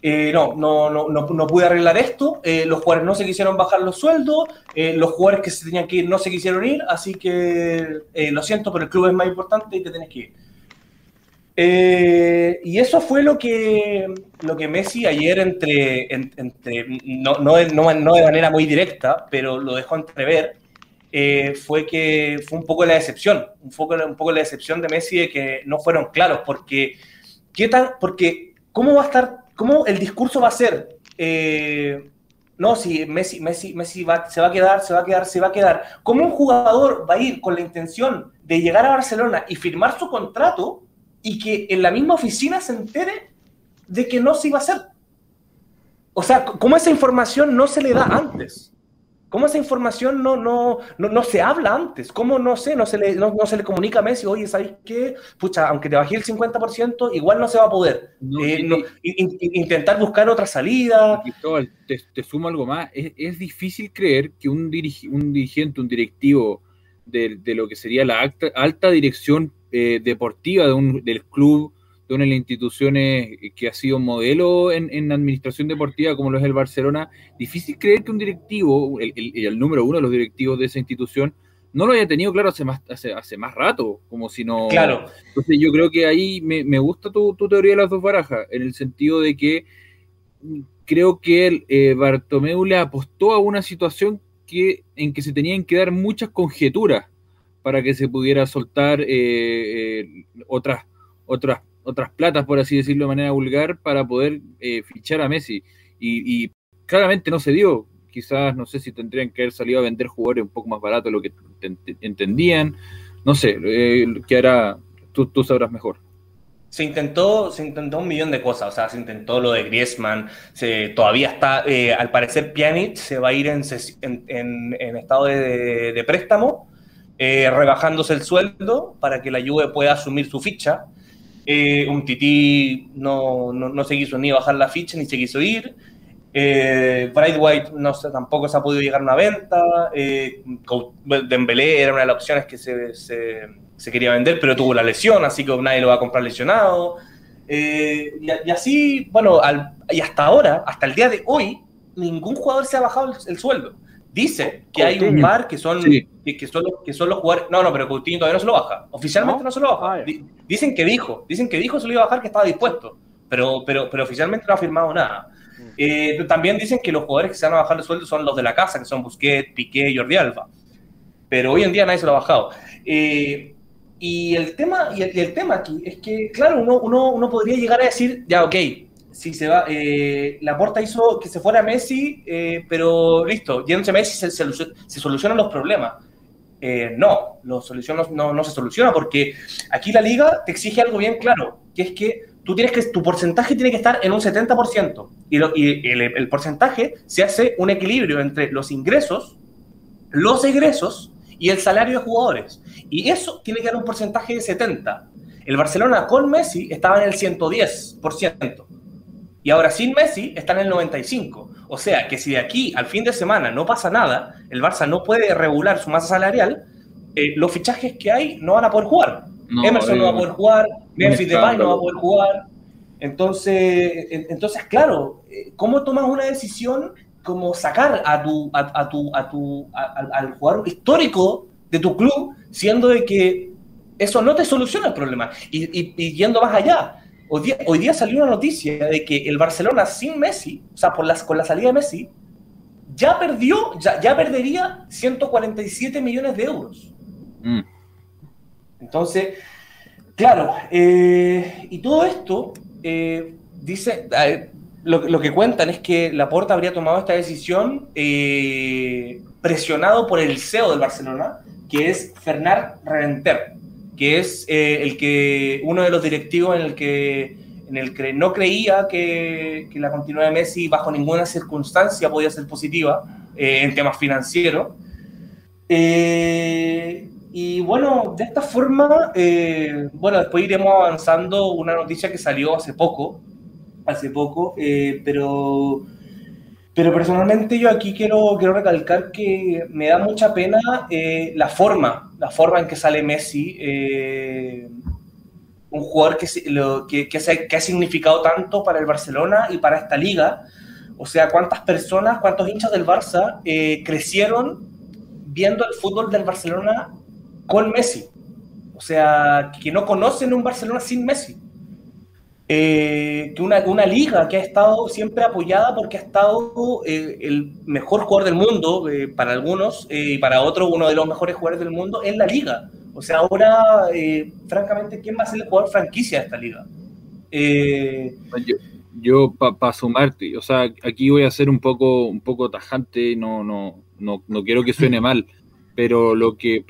Eh, no, no, no, no, pude arreglar esto, eh, los jugadores no se quisieron bajar los sueldos, eh, los jugadores que se tenían que ir no se quisieron ir, así que lo siento, pero el club es más importante y te tienes que ir. y eso fue lo que, lo que Messi ayer entre, entre no, no, no, de manera muy directa, pero lo dejó entrever, fue que fue un poco la decepción, un poco, un poco la decepción de Messi de que no fueron claros, porque, ¿qué tal? Porque, ¿cómo va a estar ¿Cómo el discurso va a ser? Eh, no, si Messi, Messi, Messi va, se va a quedar, se va a quedar, se va a quedar. ¿Cómo un jugador va a ir con la intención de llegar a Barcelona y firmar su contrato y que en la misma oficina se entere de que no se iba a hacer? O sea, ¿cómo esa información no se le da antes? ¿Cómo esa información no, no, no, se habla antes? ¿Cómo no sé? No se le, no, se le comunica a Messi, oye, ¿sabes qué? Pucha, aunque te bajé el 50%, igual no se va a poder. Eh, intentar buscar otra salida. te, te, sumo algo más. Es, difícil creer que un, un dirigente, un directivo de, lo que sería la alta, dirección eh, deportiva de un, del club de una de las instituciones que ha sido modelo en, administración deportiva como lo es el Barcelona, difícil creer que un directivo, el, el, número uno de los directivos de esa institución, no lo haya tenido claro hace más, hace, hace más rato, como si no... Claro. Entonces yo creo que ahí me, me gusta tu, tu, teoría de las dos barajas, en el sentido de que creo que el, eh, Bartomeu le apostó a una situación que, en que se tenían que dar muchas conjeturas para que se pudiera soltar eh, eh, otras, otras otras platas, por así decirlo de manera vulgar, para poder eh, fichar a Messi. Y, claramente no se dio. Quizás, no sé si tendrían que haber salido a vender jugadores un poco más baratos lo que entendían. No sé, eh, ¿qué hará? Tú, tú sabrás mejor se intentó, se intentó un millón de cosas, o sea, se intentó lo de Griezmann, se, todavía está, eh, al parecer Pjanic se va a ir en, estado de, préstamo, rebajándose el sueldo para que la Juve pueda asumir su ficha. Eh, un tití no, no, se quiso ni bajar la ficha ni se quiso ir. Eh, Bright White no tampoco se ha podido llegar a una venta. Eh, Dembélé era una de las opciones que se, se, quería vender, pero tuvo la lesión, así que nadie lo va a comprar lesionado. Eh, y, así, bueno, y hasta ahora, hasta el día de hoy, ningún jugador se ha bajado el sueldo. Dice que hay un par que son, que, son los, que son los jugadores. No, no, pero Coutinho todavía no se lo baja. Oficialmente no, se lo baja. Ah, dicen que dijo, dicen que dijo se lo iba a bajar, que estaba dispuesto. Pero, pero, pero oficialmente no ha firmado nada. Mm. Eh, también dicen que los jugadores que se van a bajar el sueldo son los de la casa, que son Busquets, Piqué, Jordi Alba. Pero hoy en día nadie se lo ha bajado. Eh, y el tema, y el, tema aquí es que, claro, uno, uno, uno podría llegar a decir, ya, ok, si se va, eh, la porta hizo que se fuera Messi, eh, pero listo, yéndose Messi se, se, solucionan los problemas. Eh, no, no, no, se soluciona porque aquí la liga te exige algo bien claro, que es que tú tienes que, tu porcentaje tiene que estar en un 70% y, y el, el, porcentaje se hace un equilibrio entre los ingresos, los egresos y el salario de jugadores. Y eso tiene que dar un porcentaje de 70. El Barcelona con Messi estaba en el 110% y ahora sin Messi está en el 95. O sea que si de aquí al fin de semana no pasa nada, el Barça no puede regular su masa salarial, eh, los fichajes que hay no van a poder jugar. Emerson no va a poder jugar, Memphis Depay no va a poder jugar. Entonces, entonces claro, eh, ¿cómo tomas una decisión como sacar a tu, a, tu, a tu, al jugador histórico de tu club, siendo de que eso no te soluciona el problema? y, y yendo más allá, Hoy día, salió una noticia de que el Barcelona sin Messi, o sea, por las, con la salida de Messi, ya perdió, ya, ya perdería 147 millones de euros. Mm. Entonces, claro, eh, y todo esto eh, dice, lo, que cuentan es que Laporta habría tomado esta decisión eh, presionado por el CEO del Barcelona, que es Fernand Reventer, que es el que uno de los directivos en el que en el que no creía que, la continuidad de Messi bajo ninguna circunstancia podía ser positiva en temas financieros. Eh, y bueno, de esta forma, eh, bueno, después iremos avanzando una noticia que salió hace poco, hace poco, eh, pero, pero personalmente yo aquí quiero, quiero recalcar que me da mucha pena eh, la forma, la forma en que sale Messi, un jugador que, que, que, que ha significado tanto para el Barcelona y para esta liga. O sea, cuántas personas, cuántos hinchas del Barça crecieron viendo el fútbol del Barcelona con Messi. O sea, que no conocen un Barcelona sin Messi. Eh, que una, una, liga que ha estado siempre apoyada porque ha estado eh, el mejor jugador del mundo eh, para algunos y para otros uno de los mejores jugadores del mundo en la liga. O sea, ahora, francamente, ¿quién va a ser el jugador franquicia de esta liga? yo, yo para sumarte, o sea, aquí voy a ser un poco, un poco tajante, no, no, no, no quiero que suene mal, pero lo que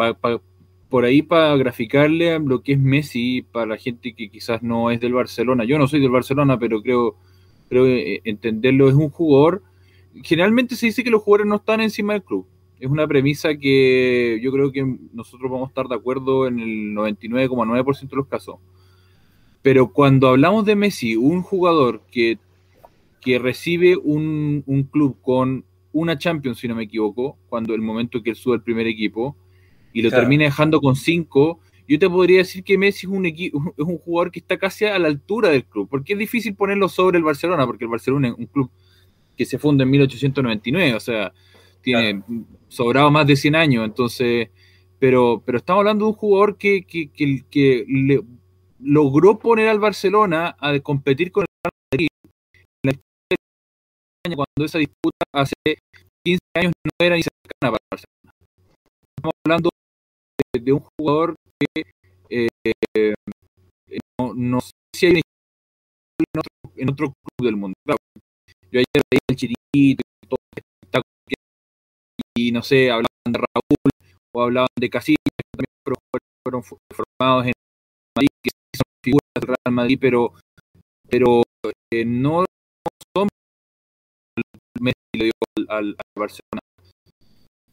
por ahí para graficarle lo que es Messi para la gente que quizás no es del Barcelona. Yo no soy del Barcelona, pero creo, creo eh, entenderlo. Es un jugador. Generalmente se dice que los jugadores no están encima del club. Es una premisa que yo creo que nosotros vamos a estar de acuerdo en el 99,9% de los casos. Pero cuando hablamos de Messi, un jugador que, que recibe un, un club con una Champions, si no me equivoco, cuando el momento que él sube al primer equipo, y lo termina dejando con cinco, yo te podría decir que Messi es un, *laughs* es un jugador que está casi a la altura del club, porque es difícil ponerlo sobre el Barcelona, porque el Barcelona es un club que se funda en 1899, o sea, tiene sobrado más de 100 años, entonces, pero, pero estamos hablando de un jugador que, que, que, le logró poner al Barcelona a competir con el Madrid cuando esa disputa hace 15 años no era ni cercana para el Barcelona. Estamos hablando de, un jugador que eh, no, no, sé si hay en otro, en otro club del mundo. Claro, yo ayer veía el Chirito y todo este y no sé, hablaban de Raúl o hablaban de Casillas, que también fueron, formados en Madrid, que son figuras del Real Madrid, pero, pero eh, no son Messi dio al, al, Barcelona.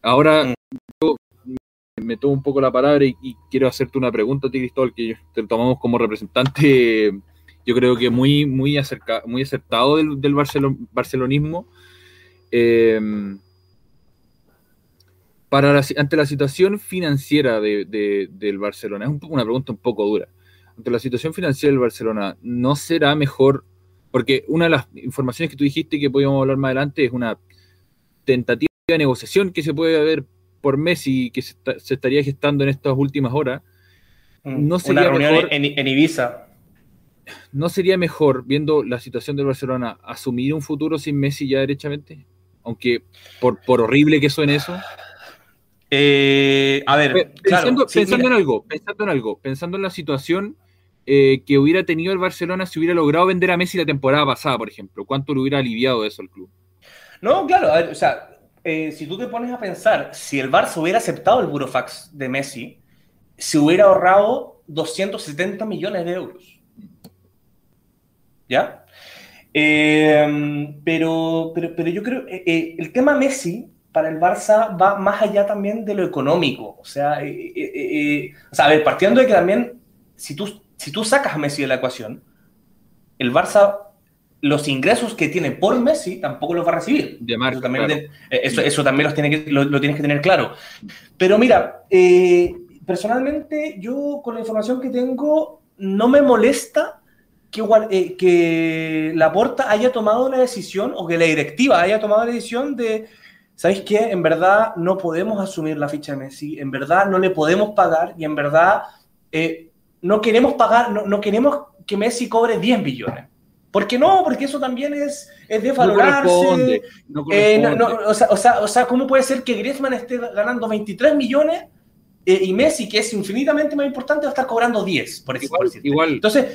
Ahora, mm. Me tomo un poco la palabra y, quiero hacerte una pregunta a ti, Cristóbal, que te tomamos como representante, yo creo que muy, muy, acerca, muy acertado del, del barcelonismo. Em, para ante la situación financiera de, del Barcelona, es una pregunta un poco dura. Ante la situación financiera del Barcelona, ¿no será mejor? Porque una de las informaciones que tú dijiste que podíamos hablar más adelante es una tentativa de negociación que se puede haber por Messi que se, estaría gestando en estas últimas horas, mm, no sería Una reunión en, Ibiza. ¿No sería mejor, viendo la situación del Barcelona, asumir un futuro sin Messi ya derechamente? Aunque por, por horrible que suene eso. Eh, a ver, pensando, pensando en algo, pensando en algo, pensando en la situación eh, que hubiera tenido el Barcelona si hubiera logrado vender a Messi la temporada pasada, por ejemplo, ¿cuánto le hubiera aliviado eso al club? No, claro, o sea, eh, si tú te pones a pensar, si el Barça hubiera aceptado el burofax de Messi, se hubiera ahorrado 270 millones de euros. ¿Ya? Eh, pero, pero, yo creo, que eh, el tema Messi para el Barça va más allá también de lo económico. O sea, o a ver, partiendo de que también, si tú, si tú sacas a Messi de la ecuación, el Barça los ingresos que tiene por Messi tampoco los va a recibir. eso, también, eh, eso, también los tiene que, lo, tienes que tener claro. Pero mira, eh, personalmente yo con la información que tengo no me molesta que, eh, que la Porta haya tomado la decisión o que la directiva haya tomado la decisión de, ¿sabéis qué? En verdad no podemos asumir la ficha de Messi, en verdad no le podemos pagar y en verdad no queremos pagar, no, no queremos que Messi cobre 10 billones ¿Por qué no? Porque eso también es, es No desvalorarse. No Eh, no, corresponde. no, o, sea, o, sea, o sea, ¿cómo puede ser que Griezmann esté ganando 23 millones eh, y Messi, que es infinitamente más importante, va a estar cobrando 10, por decir- por igual, igual Entonces,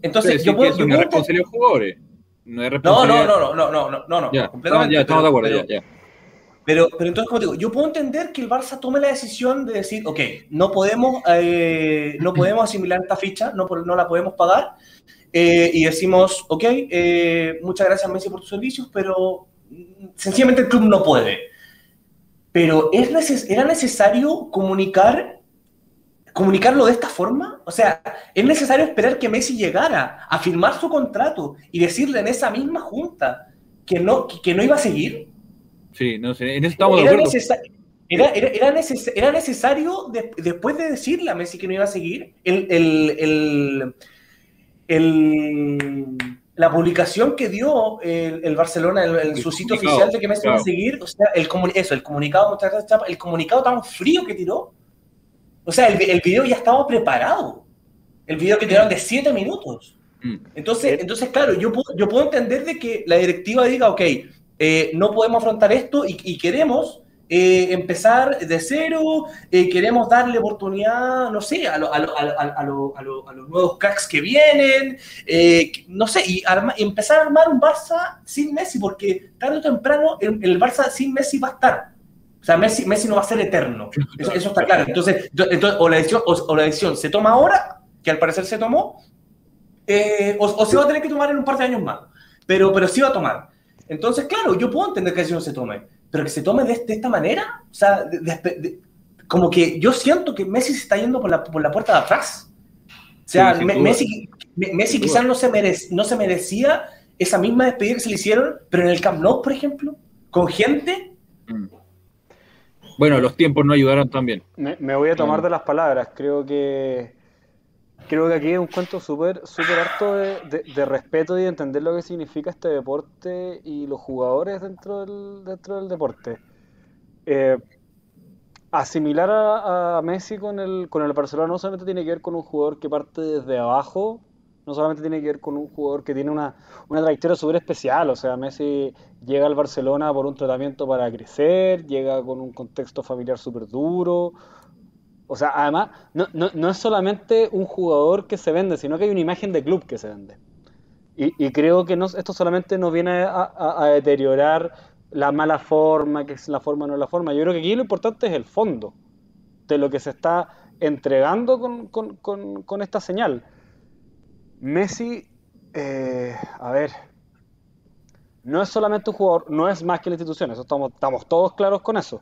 entonces yo puedo... yo no responsabilidad jugadores. No no, no, no, no, no, no, no, no, Ya, completamente. ya estamos de acuerdo, pero- ya, ya. Pero, pero entonces, como te digo, yo puedo entender que el Barça tome la decisión de decir, ok, no podemos, eh, no podemos asimilar esta ficha, no, no la podemos pagar, eh, y decimos, ok, eh, muchas gracias Messi por tus servicios, pero mm, sencillamente el club no puede. Pero ¿es neces- ¿era necesario comunicar, comunicarlo de esta forma? O sea, ¿es necesario esperar que Messi llegara a firmar su contrato y decirle en esa misma junta que no, que- que no iba a seguir? Sí, no sé, en eso estamos de era, acuerdo. necesa- era, era- era neces- era necesario, de- después de decirle a Messi que no iba a seguir, el, el- el- el- la publicación que dio el, el Barcelona en, su sitio oficial de que Messi iba a claro. seguir, o sea, el, eso, el comunicado, muchas gracias, Chapa, el comunicado tan frío que tiró. O sea, el, el video ya estaba preparado. El video que tiraron de 7 minutos. Mm. Entonces, entonces claro, yo puedo, yo puedo entender de que la directiva diga, ok, eh, no podemos afrontar esto y, y queremos eh, empezar de cero, eh, queremos darle oportunidad, no sé, a, lo- a, lo- a, lo- a lo- a lo- a los nuevos cracks que vienen, eh, no sé, y arma- empezar a armar un Barça sin Messi, porque tarde o temprano el, el Barça sin Messi va a estar. O sea, Messi, Messi no va a ser eterno. Eso, eso está claro. Entonces, yo- entonces, o, la decisión, o, o la decisión se toma ahora, que al parecer se tomó, eh, o, o se va a tener que tomar en un par de años más. Pero, pero sí va a tomar. Entonces, claro, yo puedo entender que la decisión se tome, pero que se tome de, de esta manera, o sea, de- de- de- como que yo siento que Messi se está yendo por la, por la puerta de atrás. O sea, Sí, Me-. Messi, Me- Messi quizás no se, merec- no se merecía esa misma despedida que se le hicieron, pero en el Camp Nou, por ejemplo, con gente, Mm. Bueno, los tiempos no ayudaron también. Me, me voy a tomar Mm. de las palabras. Creo que creo que aquí es un cuento súper súper harto de, de- respeto y de entender lo que significa este deporte y los jugadores dentro del, dentro del deporte. Eh, asimilar a, a Messi con el, con el Barcelona no solamente tiene que ver con un jugador que parte desde abajo, no solamente tiene que ver con un jugador que tiene una, una trayectoria súper especial. O sea, Messi llega al Barcelona por un tratamiento para crecer, llega con un contexto familiar súper duro. O sea, además, no, no, no es solamente un jugador que se vende, sino que hay una imagen de club que se vende. Y, y creo que no, esto solamente nos viene a, deteriorar la mala forma, que es la forma o no la forma. Yo creo que aquí lo importante es el fondo de lo que se está entregando con, con- con- con esta señal. Messi, eh, a ver, no es solamente un jugador, no es más que la institución, eso estamos, estamos todos claros con eso.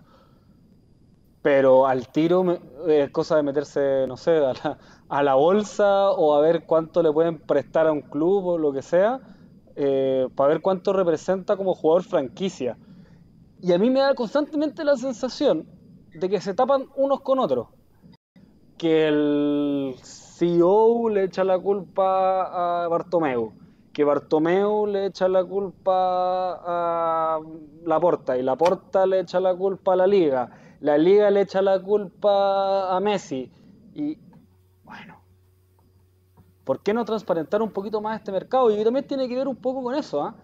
Pero al tiro es cosa de meterse, no sé, a la, a la bolsa o a ver cuánto le pueden prestar a un club o lo que sea, eh, para ver cuánto representa como jugador franquicia. Y a mí me da constantemente la sensación de que se tapan unos con otros. Que el CEO le echa la culpa a Bartomeu, que Bartomeu le echa la culpa a Laporta y Laporta le echa la culpa a la Liga, la Liga le echa la culpa a Messi y bueno, ¿por qué no transparentar un poquito más este mercado? Y también tiene que ver un poco con eso, ¿ah?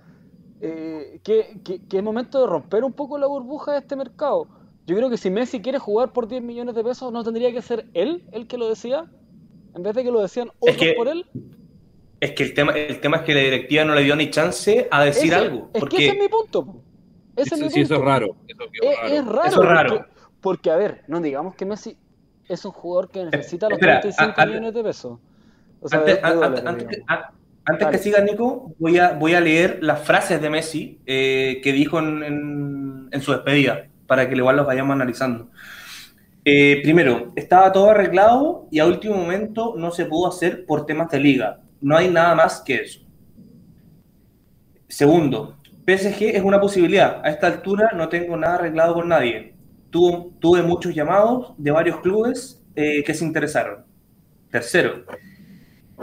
Eh, que, que- que es momento de romper un poco la burbuja de este mercado. Yo creo que si Messi quiere jugar por 10 millones de pesos, ¿no tendría que ser él el que lo decía? En vez de que lo decían otros que- por él. es que el tema, el tema es que la directiva no le dio ni chance a decir Ese- algo. Es Porque que ese es mi punto. Ese es Sí, mi sí, eso es punto. raro. Eso Es, raro. es raro. Eso es raro. Porque, porque, a ver, no digamos que Messi es un jugador que necesita los espera, 35 a- a- millones de pesos. O sea, antes, de- de an- dólares, antes- antes que, antes siga, Nico, voy a, voy a leer las frases de Messi eh, que dijo en, en- en su despedida, para que igual los vayamos analizando. Eh, primero, estaba todo arreglado y a último momento no se pudo hacer por temas de liga. No hay nada más que eso. Segundo, PSG es una posibilidad. A esta altura no tengo nada arreglado con nadie. Tuvo- tuve muchos llamados de varios clubes eh, que se interesaron. Tercero,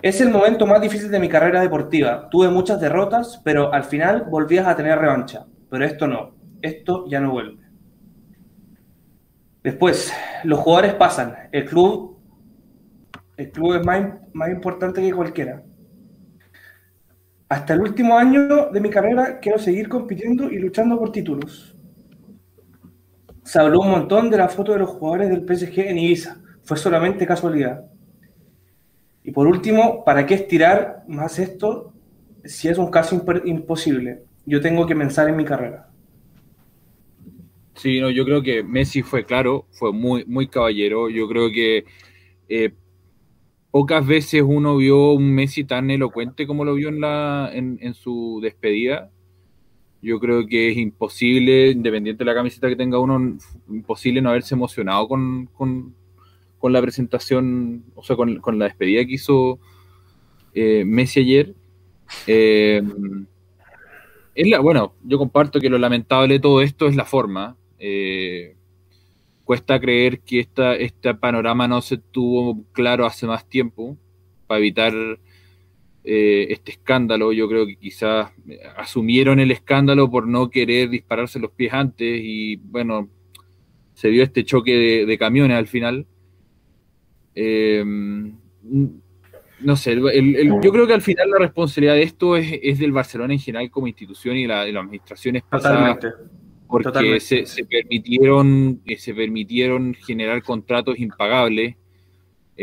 es el momento más difícil de mi carrera deportiva. Tuve muchas derrotas, pero al final volvías a tener revancha. Pero esto no. Esto ya no vuelve. Después, los jugadores pasan. El club, el club es más, más importante que cualquiera. hasta el último año de mi carrera quiero seguir compitiendo y luchando por títulos. Se habló un montón de la foto de los jugadores del PSG en Ibiza. Fue solamente casualidad. Y por último, ¿para qué estirar más esto si es un caso imposible? Yo tengo que pensar en mi carrera. Sí, no, yo creo que Messi fue claro, fue muy, muy caballero. Yo creo que eh, pocas veces uno vio un Messi tan elocuente como lo vio en, la, en, su despedida. Yo creo que es imposible, independiente de la camiseta que tenga uno, imposible no haberse emocionado con, la presentación, o sea, con, la despedida que hizo eh, Messi ayer. Eh, es la, bueno, yo comparto que lo lamentable de todo esto es la forma. Eh, cuesta creer que esta, este panorama no se tuvo claro hace más tiempo para evitar eh, este escándalo. Yo creo que quizás asumieron el escándalo por no querer dispararse los pies antes y bueno, se dio este choque de, camiones al final. Eh, no sé, yo creo que al final la responsabilidad de esto es, del Barcelona en general como institución y la, de las administraciones pasadas porque se, permitieron, eh, se permitieron generar contratos impagables.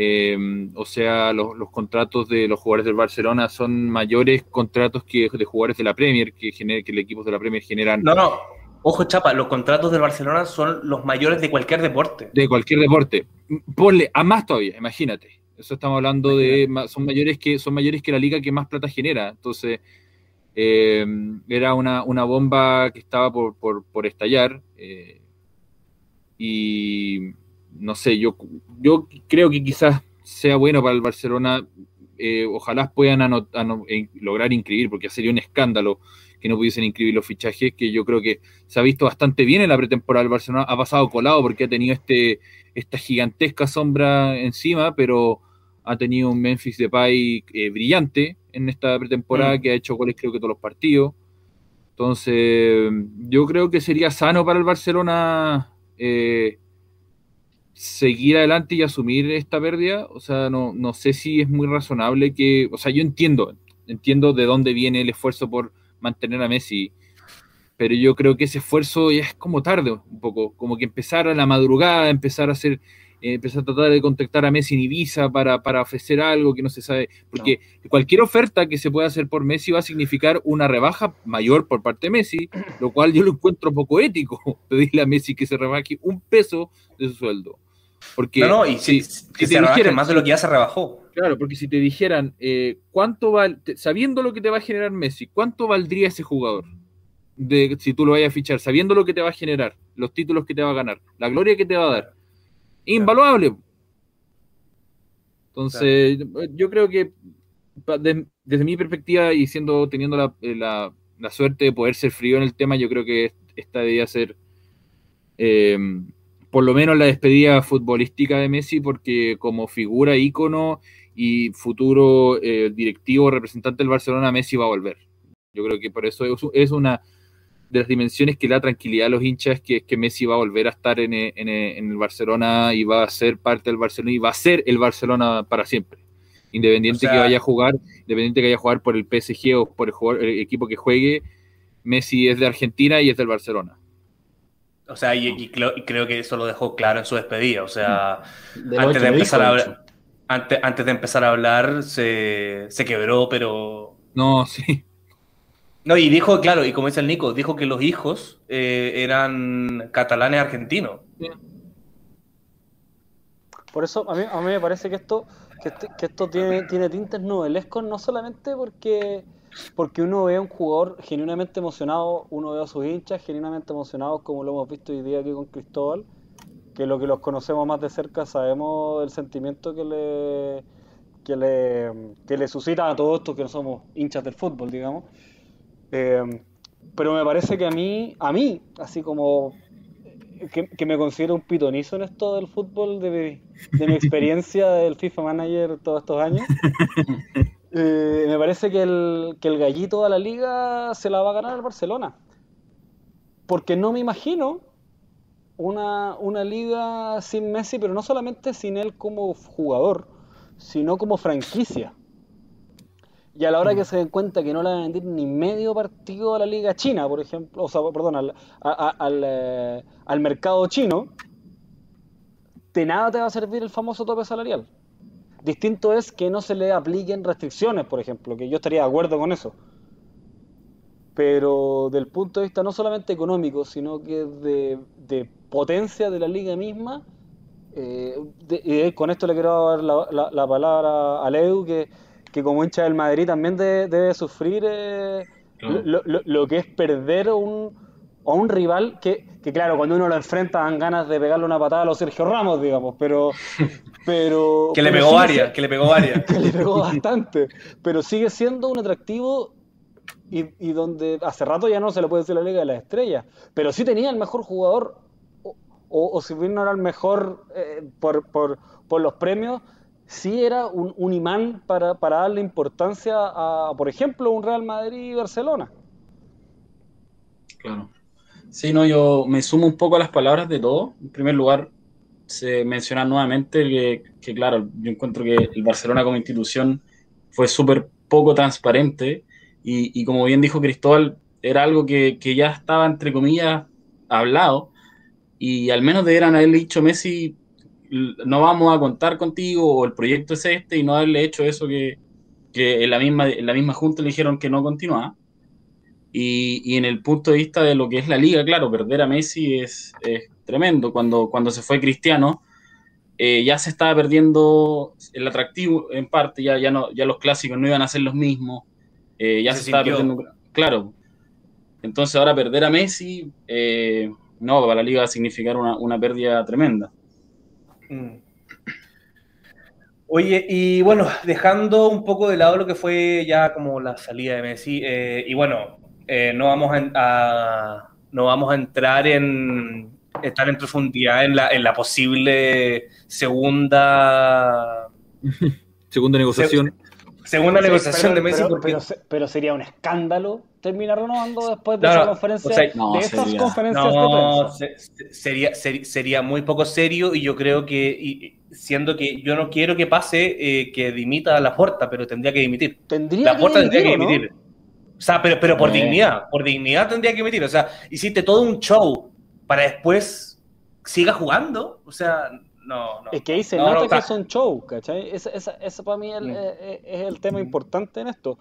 Em, o sea, los, contratos de los jugadores del Barcelona son mayores contratos que de jugadores de la Premier, que, gener, que el equipo de la Premier generan. No, no, ojo chapa, los contratos del Barcelona son los mayores de cualquier deporte. De cualquier deporte. Ponle a más todavía, imagínate. Eso estamos hablando de son mayores que son mayores que la liga que más plata genera. Entonces, eh, era una, bomba que estaba por, estallar. Eh, y no sé, yo, yo creo que quizás sea bueno para el Barcelona. Eh, ojalá puedan lograr inscribir, porque sería un escándalo que no pudiesen inscribir los fichajes, que yo creo que se ha visto bastante bien en la pretemporada del Barcelona. Ha pasado colado porque ha tenido este, esta gigantesca sombra encima, pero ha tenido un Memphis Depay eh, brillante en esta pretemporada mm. que ha hecho goles creo que todos los partidos. Entonces, yo creo que sería sano para el Barcelona eh, seguir adelante y asumir esta pérdida. O sea, no, no sé si es muy razonable que, o sea, yo entiendo, entiendo de dónde viene el esfuerzo por mantener a Messi, pero yo creo que ese esfuerzo ya es como tarde un poco, como que empezar a la madrugada, empezar a hacer eh, empezar a tratar de contactar a Messi en Ibiza para, para ofrecer algo que no se sabe, porque cualquier oferta que se pueda hacer por Messi va a significar una rebaja mayor por parte de Messi, lo cual yo lo encuentro poco ético, *laughs* pedirle a Messi que se rebaje un peso de su sueldo. Porque no, no, y si, si, se rebaje más de lo que ya se rebajó. Claro, porque si te dijeran, eh, ¿cuánto va, sabiendo lo que te va a generar Messi, ¿cuánto valdría ese jugador? De, si tú lo vayas a fichar, sabiendo lo que te va a generar, los títulos que te va a ganar, la gloria que te va a dar invaluable. Entonces, yo creo que desde mi perspectiva y siendo teniendo eh, la, suerte de poder ser frío en el tema, yo creo que esta debía ser por lo menos la despedida futbolística de Messi, porque como figura, ícono y futuro eh, directivo representante del Barcelona, Messi va a volver. Yo creo que por eso es una de las dimensiones que da tranquilidad a los hinchas que es que Messi va a volver a estar en, el Barcelona y va a ser parte del Barcelona y va a ser el Barcelona para siempre. Independiente que vaya a jugar, independiente que vaya a jugar por el PSG o por el, equipo que juegue, Messi es de Argentina y es del Barcelona. O sea, y, creo, que eso lo dejó claro en su despedida. O sea, antes de, empezar a hablar, antes, de empezar a hablar, se, se quebró, pero. No, sí. No, y dijo, claro, y como dice el Nico, dijo que los hijos eh, eran catalanes argentinos. Por eso a mí, a mí me parece que esto, que, este, esto tiene, tiene tintes novelescos, no solamente porque, porque uno ve a un jugador genuinamente emocionado, uno ve a sus hinchas genuinamente emocionados, como lo hemos visto hoy día aquí con Cristóbal, que lo que los conocemos más de cerca sabemos el sentimiento que le, que le, que le suscita a todos estos que no somos hinchas del fútbol, digamos. Eh, pero me parece que a mí, a mí, así como que, me considero un pitonizo en esto del fútbol, de mi, *laughs* experiencia del FIFA Manager todos estos años, *laughs* eh, me parece que el, que el gallito de la liga se la va a ganar el Barcelona. Porque no me imagino una, una liga sin Messi, pero no solamente sin él como jugador, sino como franquicia. y a la hora que se den cuenta que no le van a vender ni medio partido a la liga china, por ejemplo, o sea, perdón, al, al, eh, al mercado chino, de nada te va a servir el famoso tope salarial. Distinto es que no se le apliquen restricciones, por ejemplo, que yo estaría de acuerdo con eso. Pero del punto de vista no solamente económico, sino que de, de potencia de la liga misma, eh, y con esto le quiero dar la, la, palabra a Edu, que, que, como hincha del Madrid también debe sufrir eh, lo, lo, que es perder un, a un rival que, que, claro, cuando uno lo enfrenta dan ganas de pegarle una patada a los Sergio Ramos, digamos, pero... *laughs* pero que le pegó varias, que le pegó varias. *laughs* que le pegó *laughs* bastante, pero sigue siendo un atractivo y, y, donde hace rato ya no se le puede decir la Liga de las Estrellas, pero sí tenía el mejor jugador, o, o, si bien no era el mejor eh, por, por, por, los premios, sí era un, un imán para, para darle importancia a, por ejemplo, un Real Madrid y Barcelona. Claro. Sí, no, yo me sumo un poco a las palabras de todos. En primer lugar, se menciona nuevamente que, que claro, yo encuentro que el Barcelona como institución fue súper poco transparente y, y, como bien dijo Cristóbal, era algo que, que, ya estaba, entre comillas, hablado y al menos deberían haberle dicho Messi, no vamos a contar contigo o el proyecto es este y no haberle hecho eso que, que en, la misma, en la misma junta le dijeron que no continuaba. Y, y, en el punto de vista de lo que es la liga, claro, perder a Messi es, es tremendo. Cuando, cuando se fue Cristiano, eh, ya se estaba perdiendo el atractivo en parte, ya, ya, no, ya los clásicos no iban a ser los mismos, eh, ya se, se estaba perdiendo. Claro. Entonces ahora perder a Messi, eh, no, para la liga va a significar una, una pérdida tremenda. Mm. Oye, y bueno, dejando un poco de lado lo que fue ya como la salida de Messi, eh, y bueno, eh, no, vamos a, a, no vamos a entrar en estar en profundidad en la, en la posible segunda *laughs* segunda negociación. Se, segunda sí, negociación pero, de Messi. Pero, porque... pero, pero, sería un escándalo terminar renovando después de no, esa conferencia, o sea, no, de estas sería, conferencias no, de prensa. Se, sería, ser, sería muy poco serio y yo creo que, y, siendo que yo no quiero que pase eh, que dimita a la puerta, pero tendría que dimitir. Tendría la puerta tendría que ¿no? O sea, pero, pero por dignidad, por dignidad tendría que emitir. O sea, hiciste todo un show para después siga jugando. O sea, no, no. Es que ahí se no, nota no, que está. son show, ¿cachai? Ese, ese, ese para mí es el, Mm. eh, es el tema importante en esto.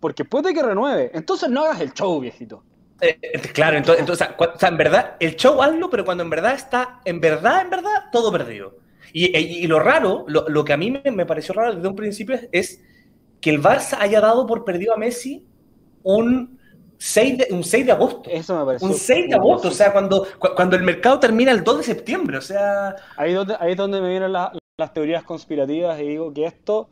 Porque puede que renueve. Entonces no hagas el show, viejito. Eh, eh, claro, entonces, entonces o sea, en verdad, el show hazlo, pero cuando en verdad está, en verdad, en verdad, todo perdido. Y, y, y lo raro, lo, lo, que a mí me, me, pareció raro desde un principio es, es, que el Barça haya dado por perdido a Messi un 6 de, un 6 de agosto. Eso me pareció. Un 6 de agosto, o sea, cuando, cuando el mercado termina el 2 de septiembre, o sea... Ahí, donde, ahí es donde me vienen la, las teorías conspirativas y digo que esto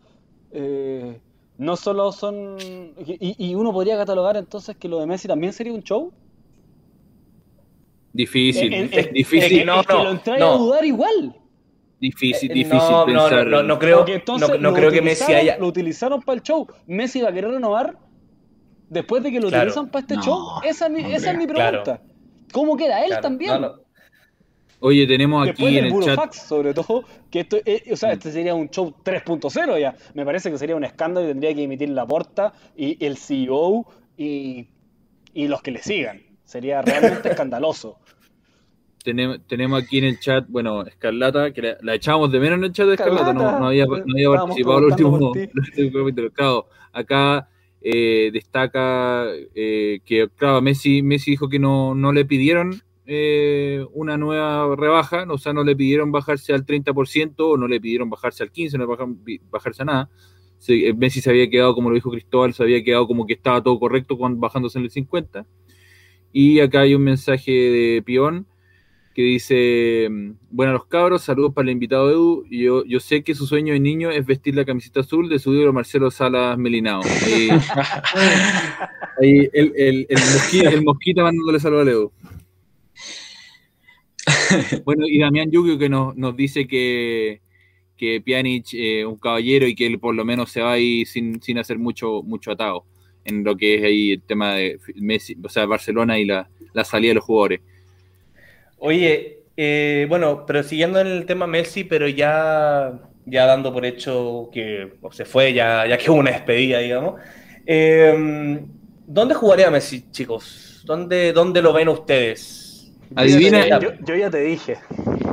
eh, no solo son... Y, y, uno podría catalogar entonces que lo de Messi también sería un show. Difícil, es, en, difícil. Es, no, es que lo entrae no. a dudar igual. Difícil, difícil no, pensar. No, no, no creo, no, no creo que Messi haya... Lo utilizaron para el show. ¿Messi va a querer renovar después de que lo claro. utilizan para este show? Esa es mi, esa es mi pregunta. Claro. ¿Cómo queda él claro. también? Oye, tenemos Después aquí en el chat. Fax, sobre todo, que esto, eh, o sea, este sería un show 3.0 ya. Me parece que sería un escándalo y tendría que emitir la porta y el CEO y, y los que le sigan. Sería realmente *laughs* escandaloso. Tenemos, tenemos aquí en el chat, bueno, Escarlata, que la, la echábamos de menos en el chat de Escarlata, no, no, había, no había participado los últimos *laughs* capítulos. Claro, acá eh, destaca eh, que, claro, Messi, Messi dijo que no, no le pidieron eh, una nueva rebaja, o sea, no le pidieron bajarse al 30% o no le pidieron bajarse al 15%, no bajan, bajarse a nada. Messi se había quedado, como lo dijo Cristóbal, se había quedado como que estaba todo correcto bajándose en el 50%. Y acá hay un mensaje de Pion que dice, bueno los cabros, saludos para el invitado Edu, yo, yo sé que su sueño de niño es vestir la camiseta azul de su ídolo Marcelo Salas Melinao. Ahí, *laughs* ahí el, el, el, mosquita, el, mosquita, mandándole saludos a Edu. Bueno, y Damián Yugio que nos, nos dice que, que Pjanic es eh, un caballero y que él por lo menos se va ahí sin, sin hacer mucho, mucho atado en lo que es ahí el tema de Messi, o sea, Barcelona y la, la salida de los jugadores. Oye, eh, bueno, pero siguiendo en el tema Messi, pero ya ya dando por hecho que se fue, ya, ya que hubo una despedida, digamos. Eh, ¿Dónde jugaría Messi, chicos? ¿Dónde, dónde lo ven ustedes? Adivina, yo, yo ya te dije.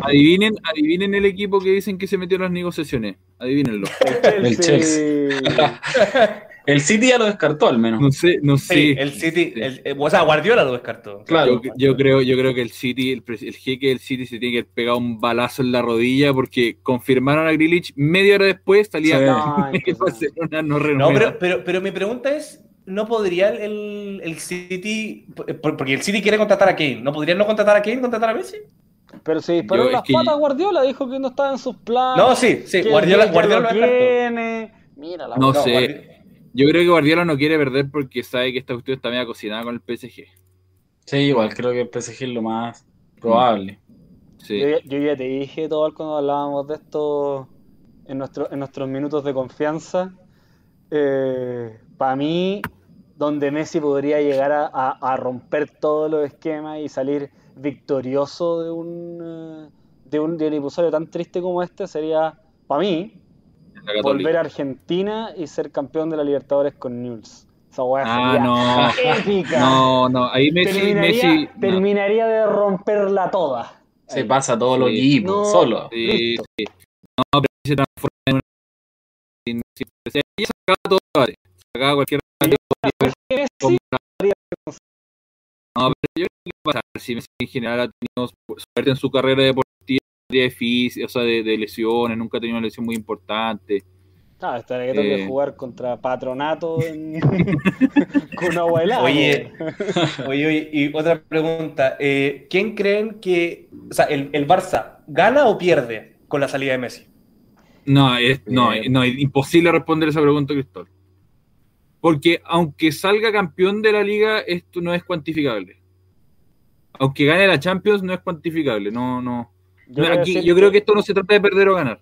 Adivinen, adivinen el equipo que dicen que se metió en las negociaciones. Adivínenlo. El Chelsea. El *laughs* City ya lo descartó al menos. No sé, no sé. Sí, el City, el- eh, o sea, Guardiola lo descartó. Claro. Yo, yo creo, yo creo que el City, el, el jeque del City se tiene que pegar un balazo en la rodilla porque confirmaron a Grilich media hora después salía Sí. *laughs* No, Barcelona no No, renueva. pero, pero, pero mi pregunta es, ¿no podría el, el City, por- porque el City quiere contratar a Kane, ¿no podría no contratar a Kane, contratar a Messi? Pero se disparó Yo- las que- patas Guardiola, dijo que no estaba en sus planes. No, sí, sí, Guardiola, Guardiola lo tiene. Mira la No sé. Yo creo que Guardiola no quiere perder porque sabe que esta cuestión está media cocinada con el PSG. Sí, igual creo que el PSG es lo más probable. Sí. Yo, ya- yo ya te dije todo cuando hablábamos de esto en, nuestro, en nuestros minutos de confianza. Para mí, donde Messi podría llegar a, a- a romper todos los esquemas y salir victorioso de un, eh, de un, de un episodio tan triste como este sería, para mí. Volver a Argentina y ser campeón de la Libertadores con Newell's. Esa weá Ah, sería no. épica. No, no. Ahí Messi, terminaría, Messi. no. terminaría de romperla toda. Se Ahí. pasa a todos los Sí. equipos, No. solo. Sí, sí. No, pero se transforma en una. ahí sacaba todo debate. Sacaba cualquier. No, pero yo creo que va a pasar. Si Messi en general ha tenido suerte en su carrera deportiva, de fis- o sea, de, de lesiones, nunca ha tenido una lesión muy importante. Ah, hasta que tengo que Eh. jugar contra Patronato en... *laughs* con agua helada. Oye, po. *laughs* Oye, oye, y otra pregunta, eh, ¿quién creen que, o sea, el, el Barça gana o pierde con la salida de Messi? No, es, no, Bien. no, es imposible responder esa pregunta, Cristóbal. Porque aunque salga campeón de la liga, esto no es cuantificable. Aunque gane la Champions, no es cuantificable. No, no. Yo, aquí- yo creo que esto no se trata de perder o ganar.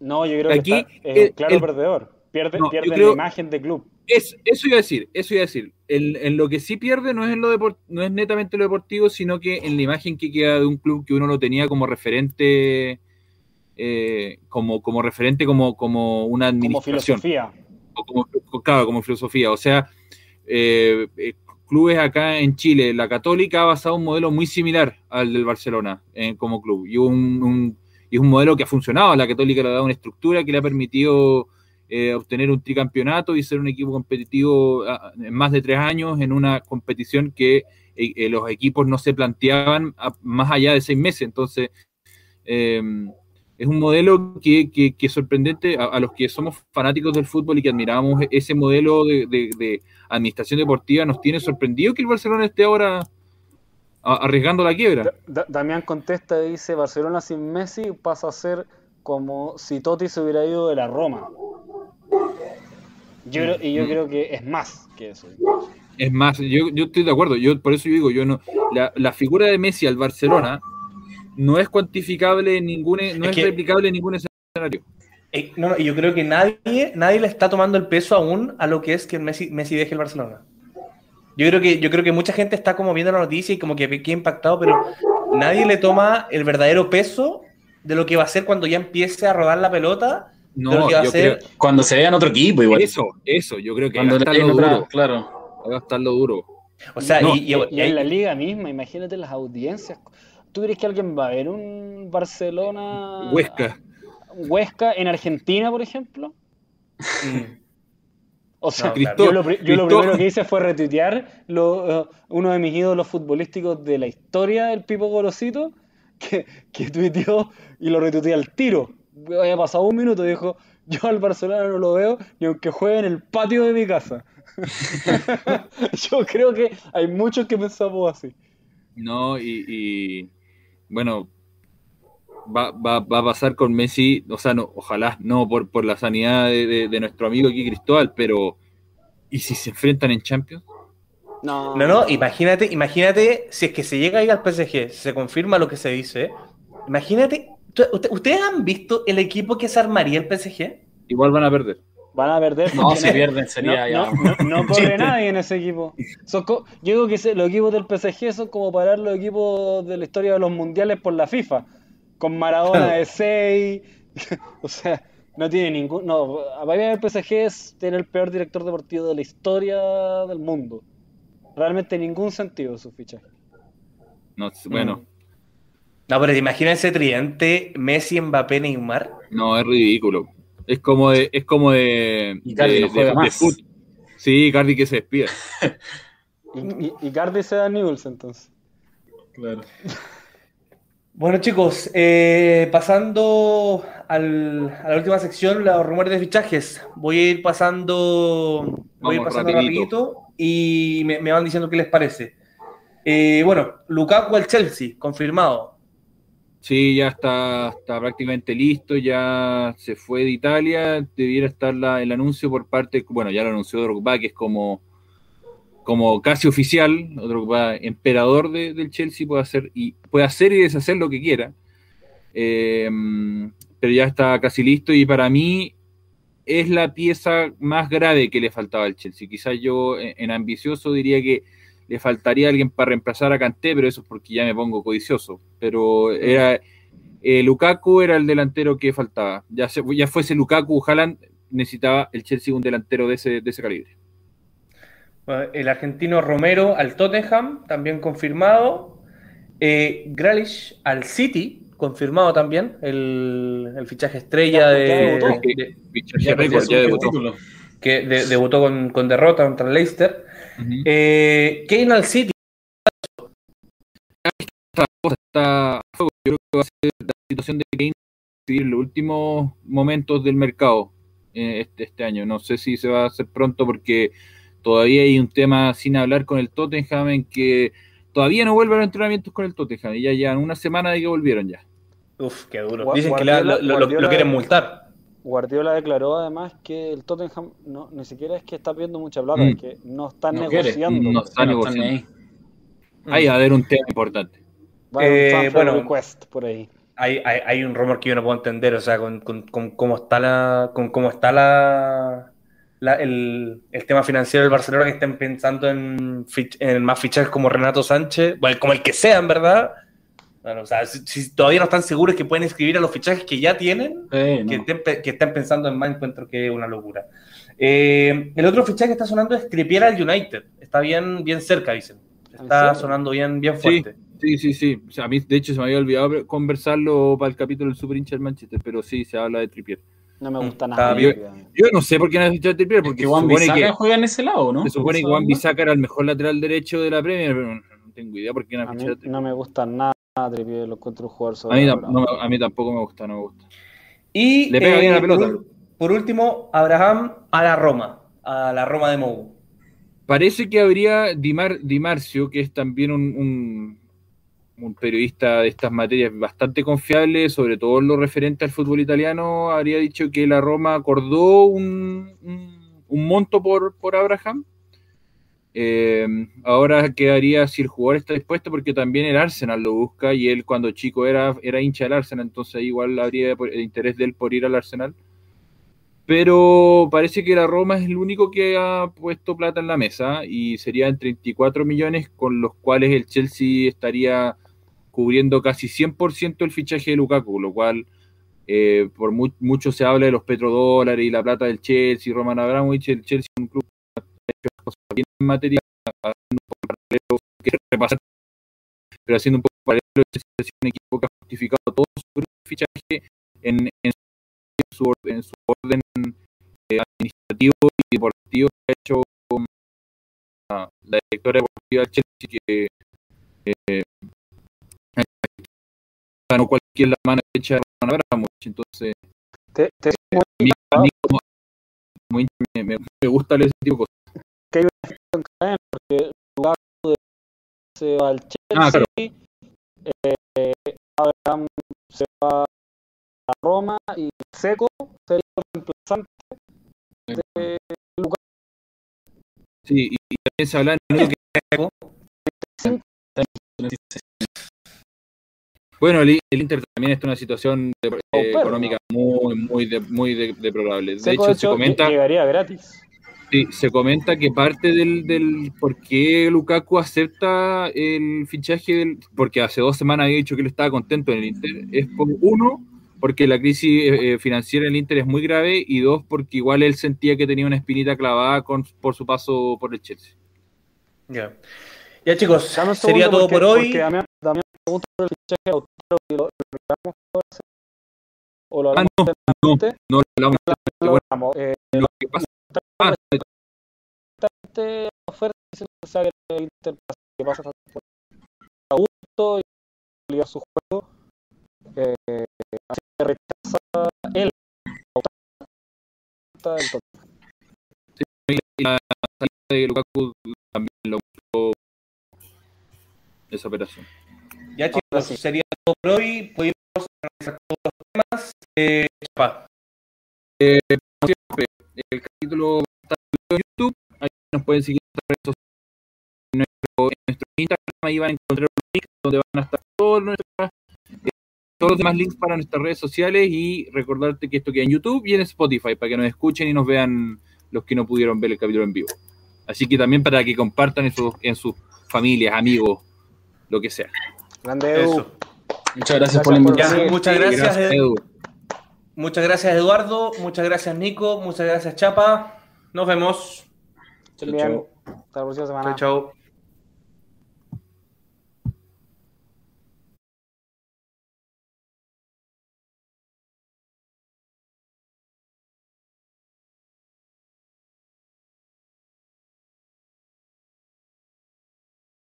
No, yo creo que aquí, está- es el- claro el- perdedor. Pierde, No, yo pierde creo- la imagen de club. Es, eso iba a decir, eso iba a decir. El- en lo que sí pierde no es en lo depor- no es netamente lo deportivo, sino que en la imagen que queda de un club que uno lo tenía como referente, eh, como, como referente, como, como una Como administración. filosofía. o como, claro, como filosofía. O sea, eh, eh, clubes acá en Chile, la Católica ha basado un modelo muy similar al del Barcelona eh, como club. Y, un, un- y un modelo que ha funcionado. La Católica le ha dado una estructura que le ha permitido eh, obtener un tricampeonato y ser un equipo competitivo ah, en más de tres años en una competición que eh, eh, los equipos no se planteaban a- más allá de seis meses. Entonces, eh, es un modelo que, que, que es sorprendente a, a los que somos fanáticos del fútbol y que admiramos ese modelo de, de- de administración deportiva. Nos tiene sorprendido que el Barcelona esté ahora arriesgando la quiebra. Da- Damián contesta y dice, Barcelona sin Messi pasa a ser como si Totti se hubiera ido de la Roma. Yo y yo Mm. creo que es más que eso. Es más, yo, yo estoy de acuerdo. Yo por eso yo digo, yo no, la, la figura de Messi al Barcelona no es cuantificable en ningún, no Es es, que- replicable en ningún escenario. Eh, no, no, y yo creo que nadie, nadie le está tomando el peso aún a lo que es que Messi, Messi deje el Barcelona. Yo creo que, yo creo que mucha gente está como viendo la noticia y como que queda impactado, pero nadie le toma el verdadero peso de lo que va a ser cuando ya empiece a rodar la pelota. de lo No, que va a yo ser- creo, Cuando se vea en otro equipo, igual. eso, eso, yo creo que Cuando va a estar lo duro. claro. Va a estar lo duro. O sea, No, y, y- Y en la liga misma, imagínate las audiencias. ¿Tú crees que alguien va a ver un Barcelona... Huesca. Huesca en Argentina, por ejemplo? Mm. O sea, No, yo, lo, yo primero que hice fue retuitear lo, eh, uno de mis ídolos futbolísticos de la historia, el Pipo Gorosito, que, que tuiteó y lo retuiteé al tiro. Había pasado un minuto y dijo, yo al Barcelona no lo veo ni aunque juegue en el patio de mi casa. *laughs* yo creo que hay muchos que pensamos así. No, y, y, bueno, va, va, va a pasar con Messi, o sea, no, ojalá no por, por la sanidad de, de- de nuestro amigo aquí Cristóbal, pero ¿y si se enfrentan en Champions? No, No, no, imagínate, imagínate si es que se llega a ir al PSG, si se confirma lo que se dice. Imagínate, ¿tú- usted- ¿ustedes han visto el equipo que se armaría el PSG? Igual van a perder. Van a perder. No, si pierden sería no, ya. no, no, no *laughs* corre nadie en ese equipo. Son co- yo digo que se- los equipos del PSG son como parar los equipos de la historia de los mundiales por la FIFA. Con Maradona de 6. *laughs* o sea, No tiene ningún. No, para mí el PSG es tener el peor director deportivo de la historia del mundo. Realmente ningún sentido su fichaje. No, bueno, No, pero te imaginas ese tridente Messi, Mbappé, Neymar. no, es ridículo. Es como de, es como de, Icardi de, no juega de- de más. fut. Sí, Cardi que se despida. *laughs* Y, y, y Cardi se da Newells entonces. Claro. Bueno, chicos, eh, pasando al- a la última sección, los rumores de fichajes. Voy a ir pasando, voy a ir pasando rapidito. rapidito y me, me van diciendo qué les parece. Eh, bueno, Lukaku al Chelsea, confirmado. Sí, ya está, está prácticamente listo, ya se fue de Italia, debiera estar la- el anuncio por parte, bueno, ya lo anunció Drogba, que es como, como casi oficial, Drogba, emperador de- del Chelsea, puede hacer, y, puede hacer y deshacer lo que quiera, Eh, pero ya está casi listo y para mí es la pieza más grave que le faltaba al Chelsea. Quizás yo en, en ambicioso diría que le faltaría alguien para reemplazar a Kanté, pero eso es porque ya me pongo codicioso. Pero era eh, Lukaku era el delantero que faltaba. Ya, se, ya fuese Lukaku, Haaland, necesitaba el Chelsea un delantero de ese, de ese calibre. Bueno, El argentino Romero al Tottenham, también confirmado. Eh, Grealish al City, confirmado también. El, el fichaje estrella de, debutó. de- Fichaje Ya, récord, ya ya debutó. Título. que de- debutó con, con derrota contra el Leicester. Eh, Kane al City. está a fuego. Yo creo que va a ser la situación de Kane decidir en los últimos momentos del mercado eh, este, este año. No sé si se va a hacer pronto porque todavía hay un tema sin hablar con el Tottenham en que todavía no vuelven a los entrenamientos con el Tottenham y ya llevan una semana de que volvieron ya. Uf, qué duro. Dicen que lo, lo- lo Guardiola- quieren multar. Guardiola declaró además que el Tottenham no, ni siquiera es que está pidiendo mucha plata, Mm. es que no está No quiere. negociando. No está No están negociando. ahí. Ahí va a haber un tema importante. Va a haber Eh, un bueno. request por ahí. Hay, hay, hay un rumor que yo no puedo entender, o sea, con, con- con cómo está la, con cómo está la, la- el, el tema financiero del Barcelona, que estén pensando en, fich- en más fichajes como Renato Sánchez, bueno, como el que sea, en verdad. Bueno, o sea, si, si todavía no están seguros que pueden escribir a los fichajes que ya tienen, Eh, que, estén, pe- que estén pensando en más, encuentro que es una locura. Eh, el otro fichaje que está sonando es Trippier al United. Está bien, bien cerca, dicen. Está sonando bien, bien fuerte. Sí, sí, sí. O sea, a mí, de hecho, se me había olvidado conversarlo para el capítulo del Super Hincha del Manchester, pero sí, se habla de Trippier. No me gusta Mm, nada. bien. Trippier. Yo no sé por qué no has fichado a Trippier, porque se Juan supone Bisaca que, juega en ese lado, ¿no? se supone que ¿Esa Juan? Bisaca era el mejor lateral derecho de la Premier, pero no, no tengo idea por qué no has fichado a Trippier. no me gusta nada Trippier, lo encuentro un jugador A mí, tam- no me- a mí tampoco me gusta, no me gusta. Y Le pega bien a la pelota. Por, por último, Abraham a la Roma, a la Roma de Mou. Parece que habría Di, Mar- Di Marcio, que es también un, un- un periodista de estas materias bastante confiable, sobre todo en lo referente al fútbol italiano, habría dicho que la Roma acordó un, un- un monto por, por Abraham. Eh, ahora quedaría si el jugador está dispuesto, porque también el Arsenal lo busca y él cuando chico era, era hincha del Arsenal, entonces igual habría interés de él por ir al Arsenal. Pero parece que la Roma es el único que ha puesto plata en la mesa y serían 34 millones con los cuales el Chelsea estaría cubriendo casi 100% el fichaje de Lukaku, lo cual eh, por mu- mucho se habla de los petrodólares y la plata del Chelsea, Roman Abramovich, el Chelsea es un club que ha hecho las cosas bien en materia, haciendo un poco paralelo, que repasar, pero haciendo un poco paralelo, un equipo que ha justificado todo su fichaje en, en su, en su orden eh, administrativo y deportivo que ha hecho la, la directora deportiva del Chelsea que eh, ganó cualquier la mano derecha de entonces Te, te- como, como hincha me, me- me gusta leer ese tipo de cosas en cadena, porque Lukaku de- se va al Chelsea, Ah, claro. eh, Abraham se va a Roma y Seco sería el reemplazante de Lukaku. sí, y, también se habla en que Bueno, el, el Inter también está en una situación de- eh, económica muy, muy, de- muy de- deplorable. De Seco, hecho, se comenta, llegaría gratis. Sí, se comenta que parte del, del por qué Lukaku acepta el fichaje, del, porque hace dos semanas había dicho que él estaba contento en el Inter, es por uno, porque la crisis eh, financiera del Inter es muy grave y dos, porque igual él sentía que tenía una espinita clavada con, por su paso por el Chelsea. Ya, ya chicos, sería todo porque- por hoy. Porque Damián, Damián pregunta por el fichaje de Lautaro y lo, lo hablamos todo ese- o lo Ah, hablamos no, no, no lo hablamos. Lo. Eh, lo que pasa ah, directamente oferta dice que sea que el Inter pase- que pasa a gusto y liga su juego eh, así que rechaza él el la salida de Lukaku también lo mostró esa operación. Ya chicos, Ahora sí. sería todo por hoy. Pudimos analizar todos los temas. Eh, Chapa, Como siempre, el capítulo en YouTube, ahí nos pueden seguir en nuestras redes sociales, en nuestro, en nuestro Instagram, ahí van a encontrar un link donde van a estar todos, nuestras, eh, todos los demás links para nuestras redes sociales y recordarte que esto queda en YouTube y en Spotify para que nos escuchen y nos vean los que no pudieron ver el capítulo en vivo. Así que también para que compartan en sus, en sus familias, amigos, lo que sea. grande Edu. eso. Muchas gracias Gracias por la invitación. Muchas gracias, Ed- Edu. Muchas gracias Eduardo, muchas gracias Nico, muchas gracias Chapa. Nos vemos. Chau, Bien. chau. Hasta la próxima semana. Chao, chao.